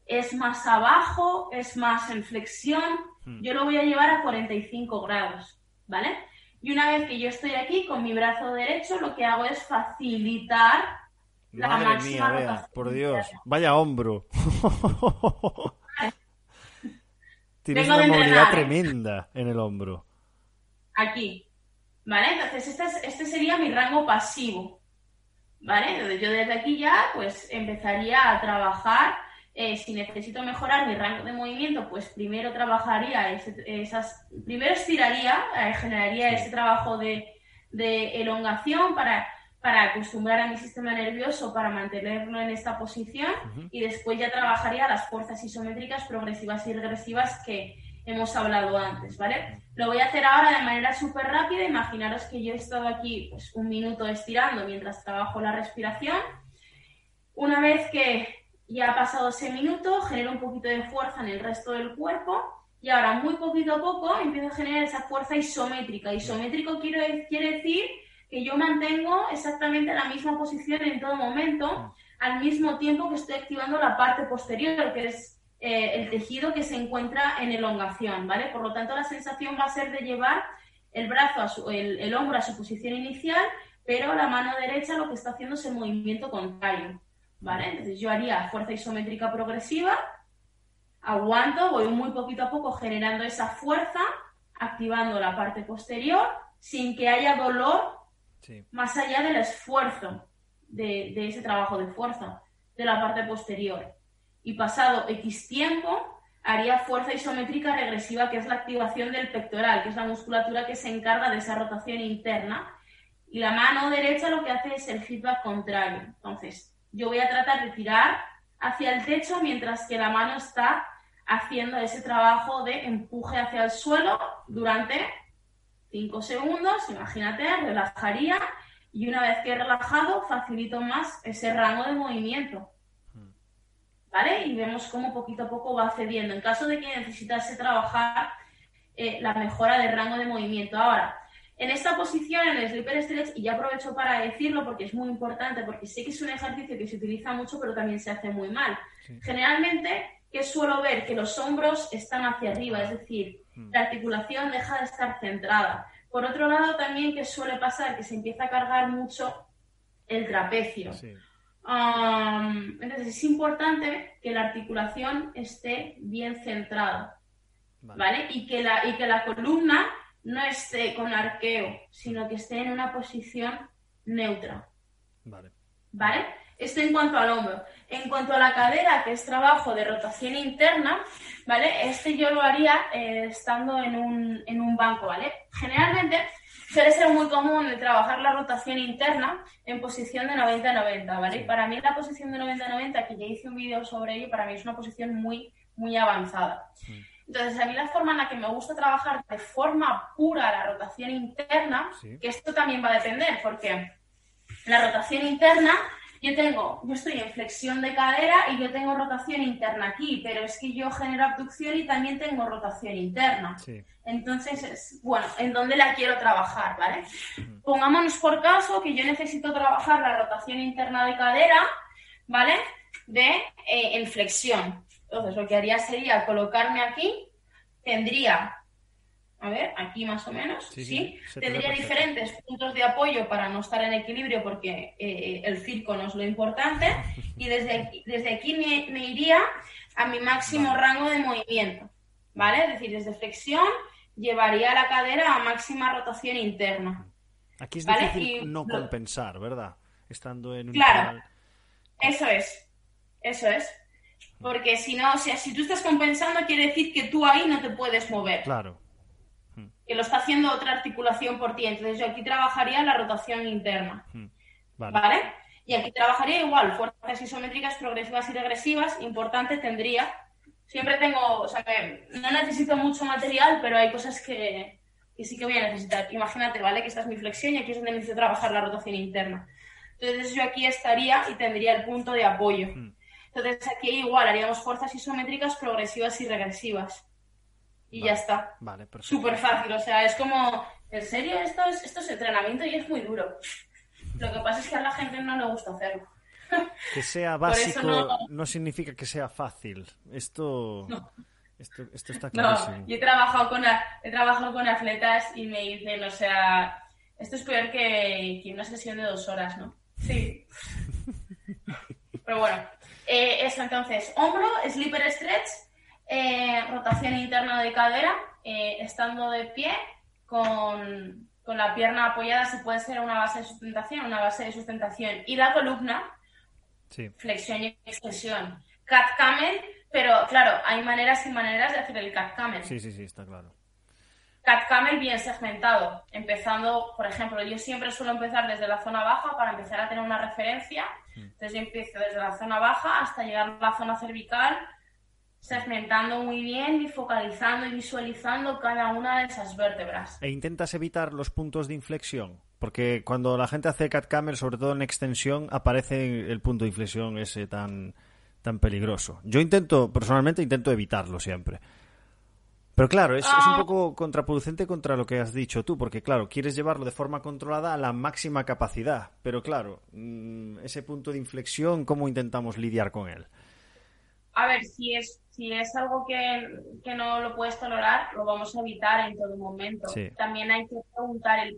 es más abajo, es más en flexión. Hmm. Yo lo voy a llevar a 45 grados, ¿vale? Y una vez que yo estoy aquí con mi brazo derecho, lo que hago es facilitar la Madre máxima mía, Bea, por Dios. Vaya hombro. Tienes Vengo una movilidad ¿eh? tremenda en el hombro. aquí. ¿Vale? Entonces, este, es- este sería mi rango pasivo. ¿Vale? Entonces, yo desde aquí ya, pues, empezaría a trabajar. Eh, si necesito mejorar mi rango de movimiento, pues primero trabajaría ese- esas. Primero estiraría, eh, generaría ese trabajo de, de elongación para, para acostumbrar a mi sistema nervioso para mantenerlo en esta posición Ujú. y después ya trabajaría las fuerzas isométricas progresivas y regresivas que hemos hablado antes, ¿vale? Lo voy a hacer ahora de manera súper rápida. Imaginaros que yo he estado aquí pues, un minuto estirando mientras trabajo la respiración. Una vez que ya ha pasado ese minuto, genero un poquito de fuerza en el resto del cuerpo y ahora muy poquito a poco empiezo a generar esa fuerza isométrica. Isométrico quiere, decir que yo mantengo exactamente la misma posición en todo momento, al mismo tiempo que estoy activando la parte posterior, que es eh, el tejido que se encuentra en elongación, ¿vale? Por lo tanto, la sensación va a ser de llevar el brazo, a su- el hombro a su posición inicial, pero la mano derecha lo que está haciendo es el movimiento contrario, ¿vale? Entonces yo haría fuerza isométrica progresiva, aguanto, voy muy poquito a poco generando esa fuerza, activando la parte posterior, sin que haya dolor Sí. más allá del esfuerzo de, de ese trabajo de fuerza de la parte posterior. Y pasado X tiempo, haría fuerza isométrica regresiva, que es la activación del pectoral, que es la musculatura que se encarga de esa rotación interna. Y la mano derecha lo que hace es el feedback contrario. Entonces, yo voy a tratar de tirar hacia el techo mientras que la mano está haciendo ese trabajo de empuje hacia el suelo durante 5 segundos, imagínate, relajaría y una vez que he relajado facilito más ese rango de movimiento. ¿Vale? Y vemos cómo poquito a poco va cediendo. En caso de que necesitase trabajar eh, la mejora del rango de movimiento. Ahora, en esta posición, en el sleeper stretch, y ya aprovecho para decirlo porque es muy importante, porque sé que es un ejercicio que se utiliza mucho, pero también se hace muy mal. Sí. Generalmente, que suelo ver que los hombros están hacia arriba, es decir, la articulación deja de estar centrada. Por otro lado, también que suele pasar que se empieza a cargar mucho el trapecio. Sí. Um, entonces es importante que la articulación esté bien centrada, Vale. ¿vale? Y que la, y que la columna no esté con arqueo, sino que esté en una posición neutra, Vale. ¿vale? Esto en cuanto al hombro. En cuanto a la cadera, que es trabajo de rotación interna, ¿vale? Este yo lo haría eh, estando en un, en un banco, ¿vale? Generalmente suele ser muy común el trabajar la rotación interna en posición de 90-90, ¿vale? Para mí la posición de 90-90, que ya hice un vídeo sobre ello, para mí es una posición muy, muy avanzada. Entonces, a mí la forma en la que me gusta trabajar de forma pura la rotación interna, Sí. que esto también va a depender, porque la rotación interna, yo tengo, yo estoy en flexión de cadera y yo tengo rotación interna aquí, pero es que yo genero abducción y también tengo rotación interna. Sí. Entonces, es, bueno, ¿en dónde la quiero trabajar, vale? Pongámonos por caso que yo necesito trabajar la rotación interna de cadera, ¿vale? De eh, en flexión. Entonces, lo que haría sería colocarme aquí, tendría, a ver, aquí más o menos, Sí, Tendría diferentes puntos de apoyo para no estar en equilibrio porque eh, el circo no es lo importante. Y desde aquí, desde aquí me, me iría a mi máximo Vale. rango de movimiento, ¿vale? Es decir, desde flexión llevaría la cadera a máxima rotación interna. Aquí es Vale, difícil y no compensar, ¿verdad? Estando en un Claro. Eso es, eso es. Porque si no, o sea, si tú estás compensando, quiere decir que tú ahí no te puedes mover, Claro. que lo está haciendo otra articulación por ti. Entonces yo aquí trabajaría la rotación interna, Mm. Vale. ¿vale? Y aquí trabajaría igual, fuerzas isométricas progresivas y regresivas, importante tendría. Siempre tengo, o sea, no necesito mucho material, pero hay cosas que, que sí que voy a necesitar. Imagínate, ¿vale? Que esta es mi flexión y aquí es donde necesito trabajar la rotación interna. Entonces yo aquí estaría y tendría el punto de apoyo. Mm. Entonces aquí igual haríamos fuerzas isométricas progresivas y regresivas. Y Vale. ya está. Vale, perfecto. Súper fácil, o sea, es como, ¿en serio? Esto es, esto es entrenamiento y es muy duro. Lo que pasa es que a la gente no le gusta hacerlo. Que sea básico no... no- significa que sea fácil. Esto No. Esto, está clarísimo. No, yo he trabajado, con, he trabajado con atletas y me dicen, o sea, esto es peor que, una sesión de dos horas, ¿no? Sí. Pero bueno, eh, eso entonces, hombro, slipper stretch, eh, rotación interna de cadera, eh, estando de pie, con, con, la pierna apoyada, si puede ser una base de sustentación, una base de sustentación, y la columna, flexión y extensión. Cat camel, pero claro, hay maneras y maneras de hacer el cat camel. Sí, sí, sí, está claro. Cat camel bien segmentado, empezando, por ejemplo, yo siempre suelo empezar desde la zona baja para empezar a tener una referencia. Mm. Entonces yo empiezo desde la zona baja hasta llegar a la zona cervical, segmentando muy bien y focalizando y visualizando cada una de esas vértebras. E intentas evitar los puntos de inflexión, porque cuando la gente hace cat camel, sobre todo en extensión, aparece el punto de inflexión ese tan tan peligroso. Yo intento, personalmente intento evitarlo siempre. Pero claro, es, un ah. poco contraproducente contra lo que has dicho tú, porque claro, quieres llevarlo de forma controlada a la máxima capacidad. Pero claro, mm, ese punto de inflexión, ¿cómo intentamos lidiar con él? A ver, si es, si es algo que, no lo puedes tolerar, lo vamos a evitar en todo momento. También hay que preguntar el,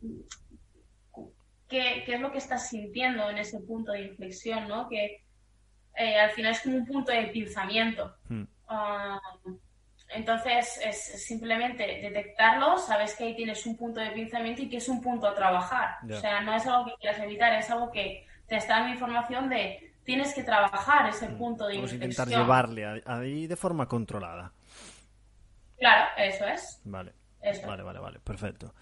qué, qué, es lo que estás sintiendo en ese punto de inflexión, ¿no? Que, eh, al final es como un punto de pinzamiento. Hmm. Ah, entonces, es simplemente detectarlo, sabes que ahí tienes un punto de pinzamiento y que es un punto a trabajar. O sea, no es algo que quieras evitar, es algo que te está dando información de tienes que trabajar ese hmm. punto de Vamos intentar llevarle ahí de forma controlada. Claro, eso es. Vale. Vale, vale, vale, perfecto.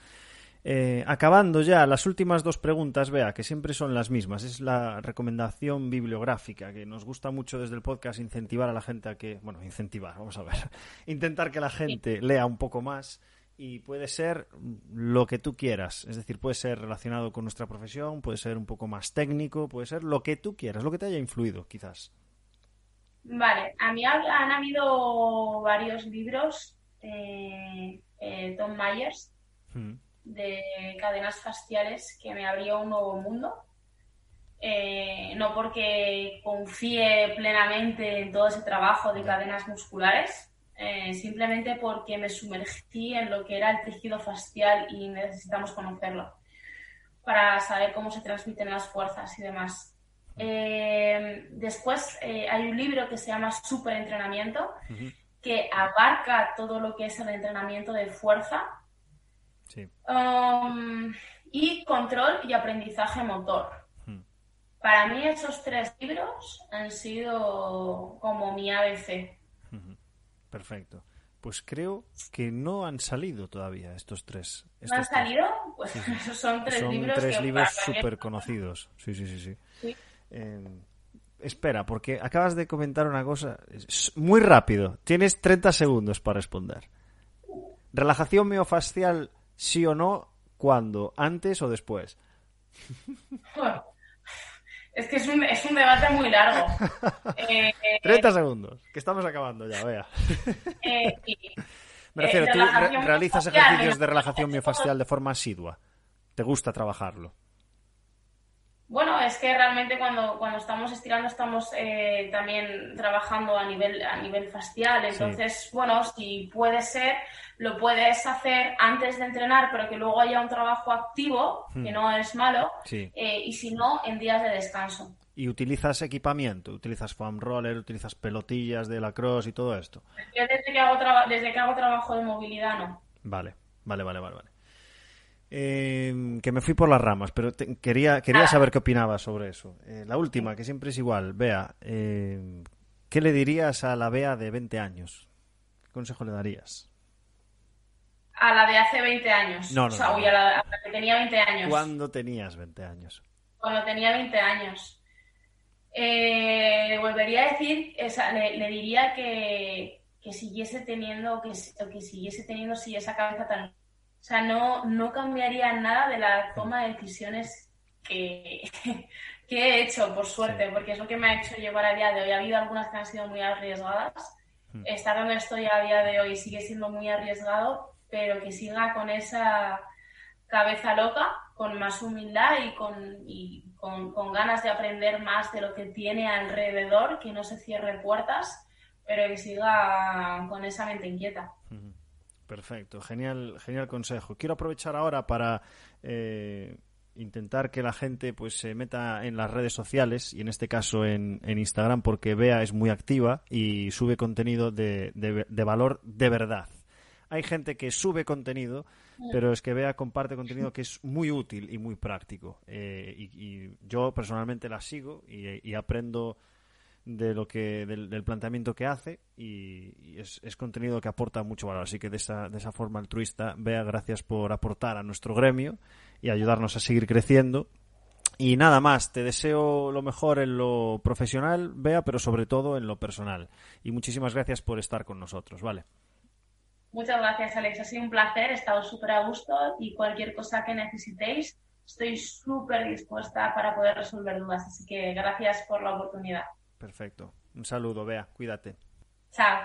Eh, acabando ya, las últimas dos preguntas, vea, que siempre son las mismas. Es la recomendación bibliográfica, que nos gusta mucho desde el podcast incentivar a la gente a que, bueno, incentivar, vamos a ver, intentar que la gente lea un poco más y puede ser lo que tú quieras. Es decir, puede ser relacionado con nuestra profesión, puede ser un poco más técnico, puede ser lo que tú quieras, lo que te haya influido, quizás. Vale, a mí han habido varios libros, eh, eh, Tom Myers. Hmm de cadenas faciales que me abrió un nuevo mundo. Eh, no porque confíe plenamente en todo ese trabajo de cadenas musculares, eh, simplemente porque me sumergí en lo que era el tejido facial y necesitamos conocerlo para saber cómo se transmiten las fuerzas y demás. Eh, después hay un libro que se llama Super Entrenamiento, que abarca todo lo que es el entrenamiento de fuerza Um, y control y aprendizaje motor. Hmm. Para mí esos tres libros han sido como mi ABC. Perfecto. Pues creo que no han salido todavía estos tres. ¿No han salido? Pues esos son tres libros. Tres libros súper conocidos. Sí, sí, sí. sí. Em, espera, porque acabas de comentar una cosa muy rápido. Tienes 30 segundos para responder. Relajación miofascial sí o no, cuándo, antes o después. es que es un, es un, debate muy largo. 30 eh, segundos, que estamos acabando ya, vea. Eh, Me refiero, tú realizas ejercicios de relajación miofascial de forma asidua. ¿Te gusta trabajarlo? Bueno, es que realmente cuando, cuando estamos estirando estamos eh, también trabajando a nivel, a nivel facial. Entonces, bueno, si puede ser, lo puedes hacer antes de entrenar, pero que luego haya un trabajo activo, que hmm. no es malo, eh, y si no, en días de descanso. ¿Y utilizas equipamiento? ¿Utilizas foam roller? ¿Utilizas pelotillas de la cross y todo esto? Yo desde que hago, desde que hago trabajo de movilidad no. Vale, vale, vale, vale. vale. Em, que me fui por las ramas, pero quería, quería ah. saber qué opinabas sobre eso. Eh, la última, que siempre es igual. Bea, em, ¿qué le dirías a la Bea de 20 años? ¿Qué consejo le darías? A la de hace 20 años. No, no, o sea, a, la, que tenía 20 años. ¿Cuándo tenías 20 años? Cuando tenía 20 años. Eh, volvería a decir, le, diría que, que siguiese teniendo, que, que siguiese teniendo sí, esa cabeza tan sea, no, no cambiaría nada de la toma de decisiones que, que he hecho, por suerte, porque es lo que me ha hecho llevar a día de hoy. Ha habido algunas que han sido muy arriesgadas. Hmm. Estar donde estoy a día de hoy sigue siendo muy arriesgado, pero que siga con esa cabeza loca, con más humildad y con, y con, con ganas de aprender más de lo que tiene alrededor, que no se cierre puertas pero que siga con esa mente inquieta. Perfecto, genial, genial consejo. Quiero aprovechar ahora para eh, intentar que la gente pues se meta en las redes sociales y en este caso en, Instagram porque Bea es muy activa y sube contenido de, de, valor de verdad. Hay gente que sube contenido, mm. pero es que Bea comparte contenido que es muy útil y muy práctico. Eh, y, yo personalmente la sigo y, aprendo de lo que del, planteamiento que hace y, es, es, contenido que aporta mucho valor. Así que de esa, de esa forma altruista, Bea, gracias por aportar a nuestro gremio y ayudarnos a seguir creciendo. Y nada más, te deseo lo mejor en lo profesional, Bea, pero sobre todo en lo personal. Y muchísimas gracias por estar con nosotros, ¿vale? Muchas gracias, Alex. Ha sido un placer, he estado súper a gusto y cualquier cosa que necesitéis, estoy súper dispuesta para poder resolver dudas. Así que gracias por la oportunidad. Perfecto. Un saludo, Bea. Cuídate. Chao.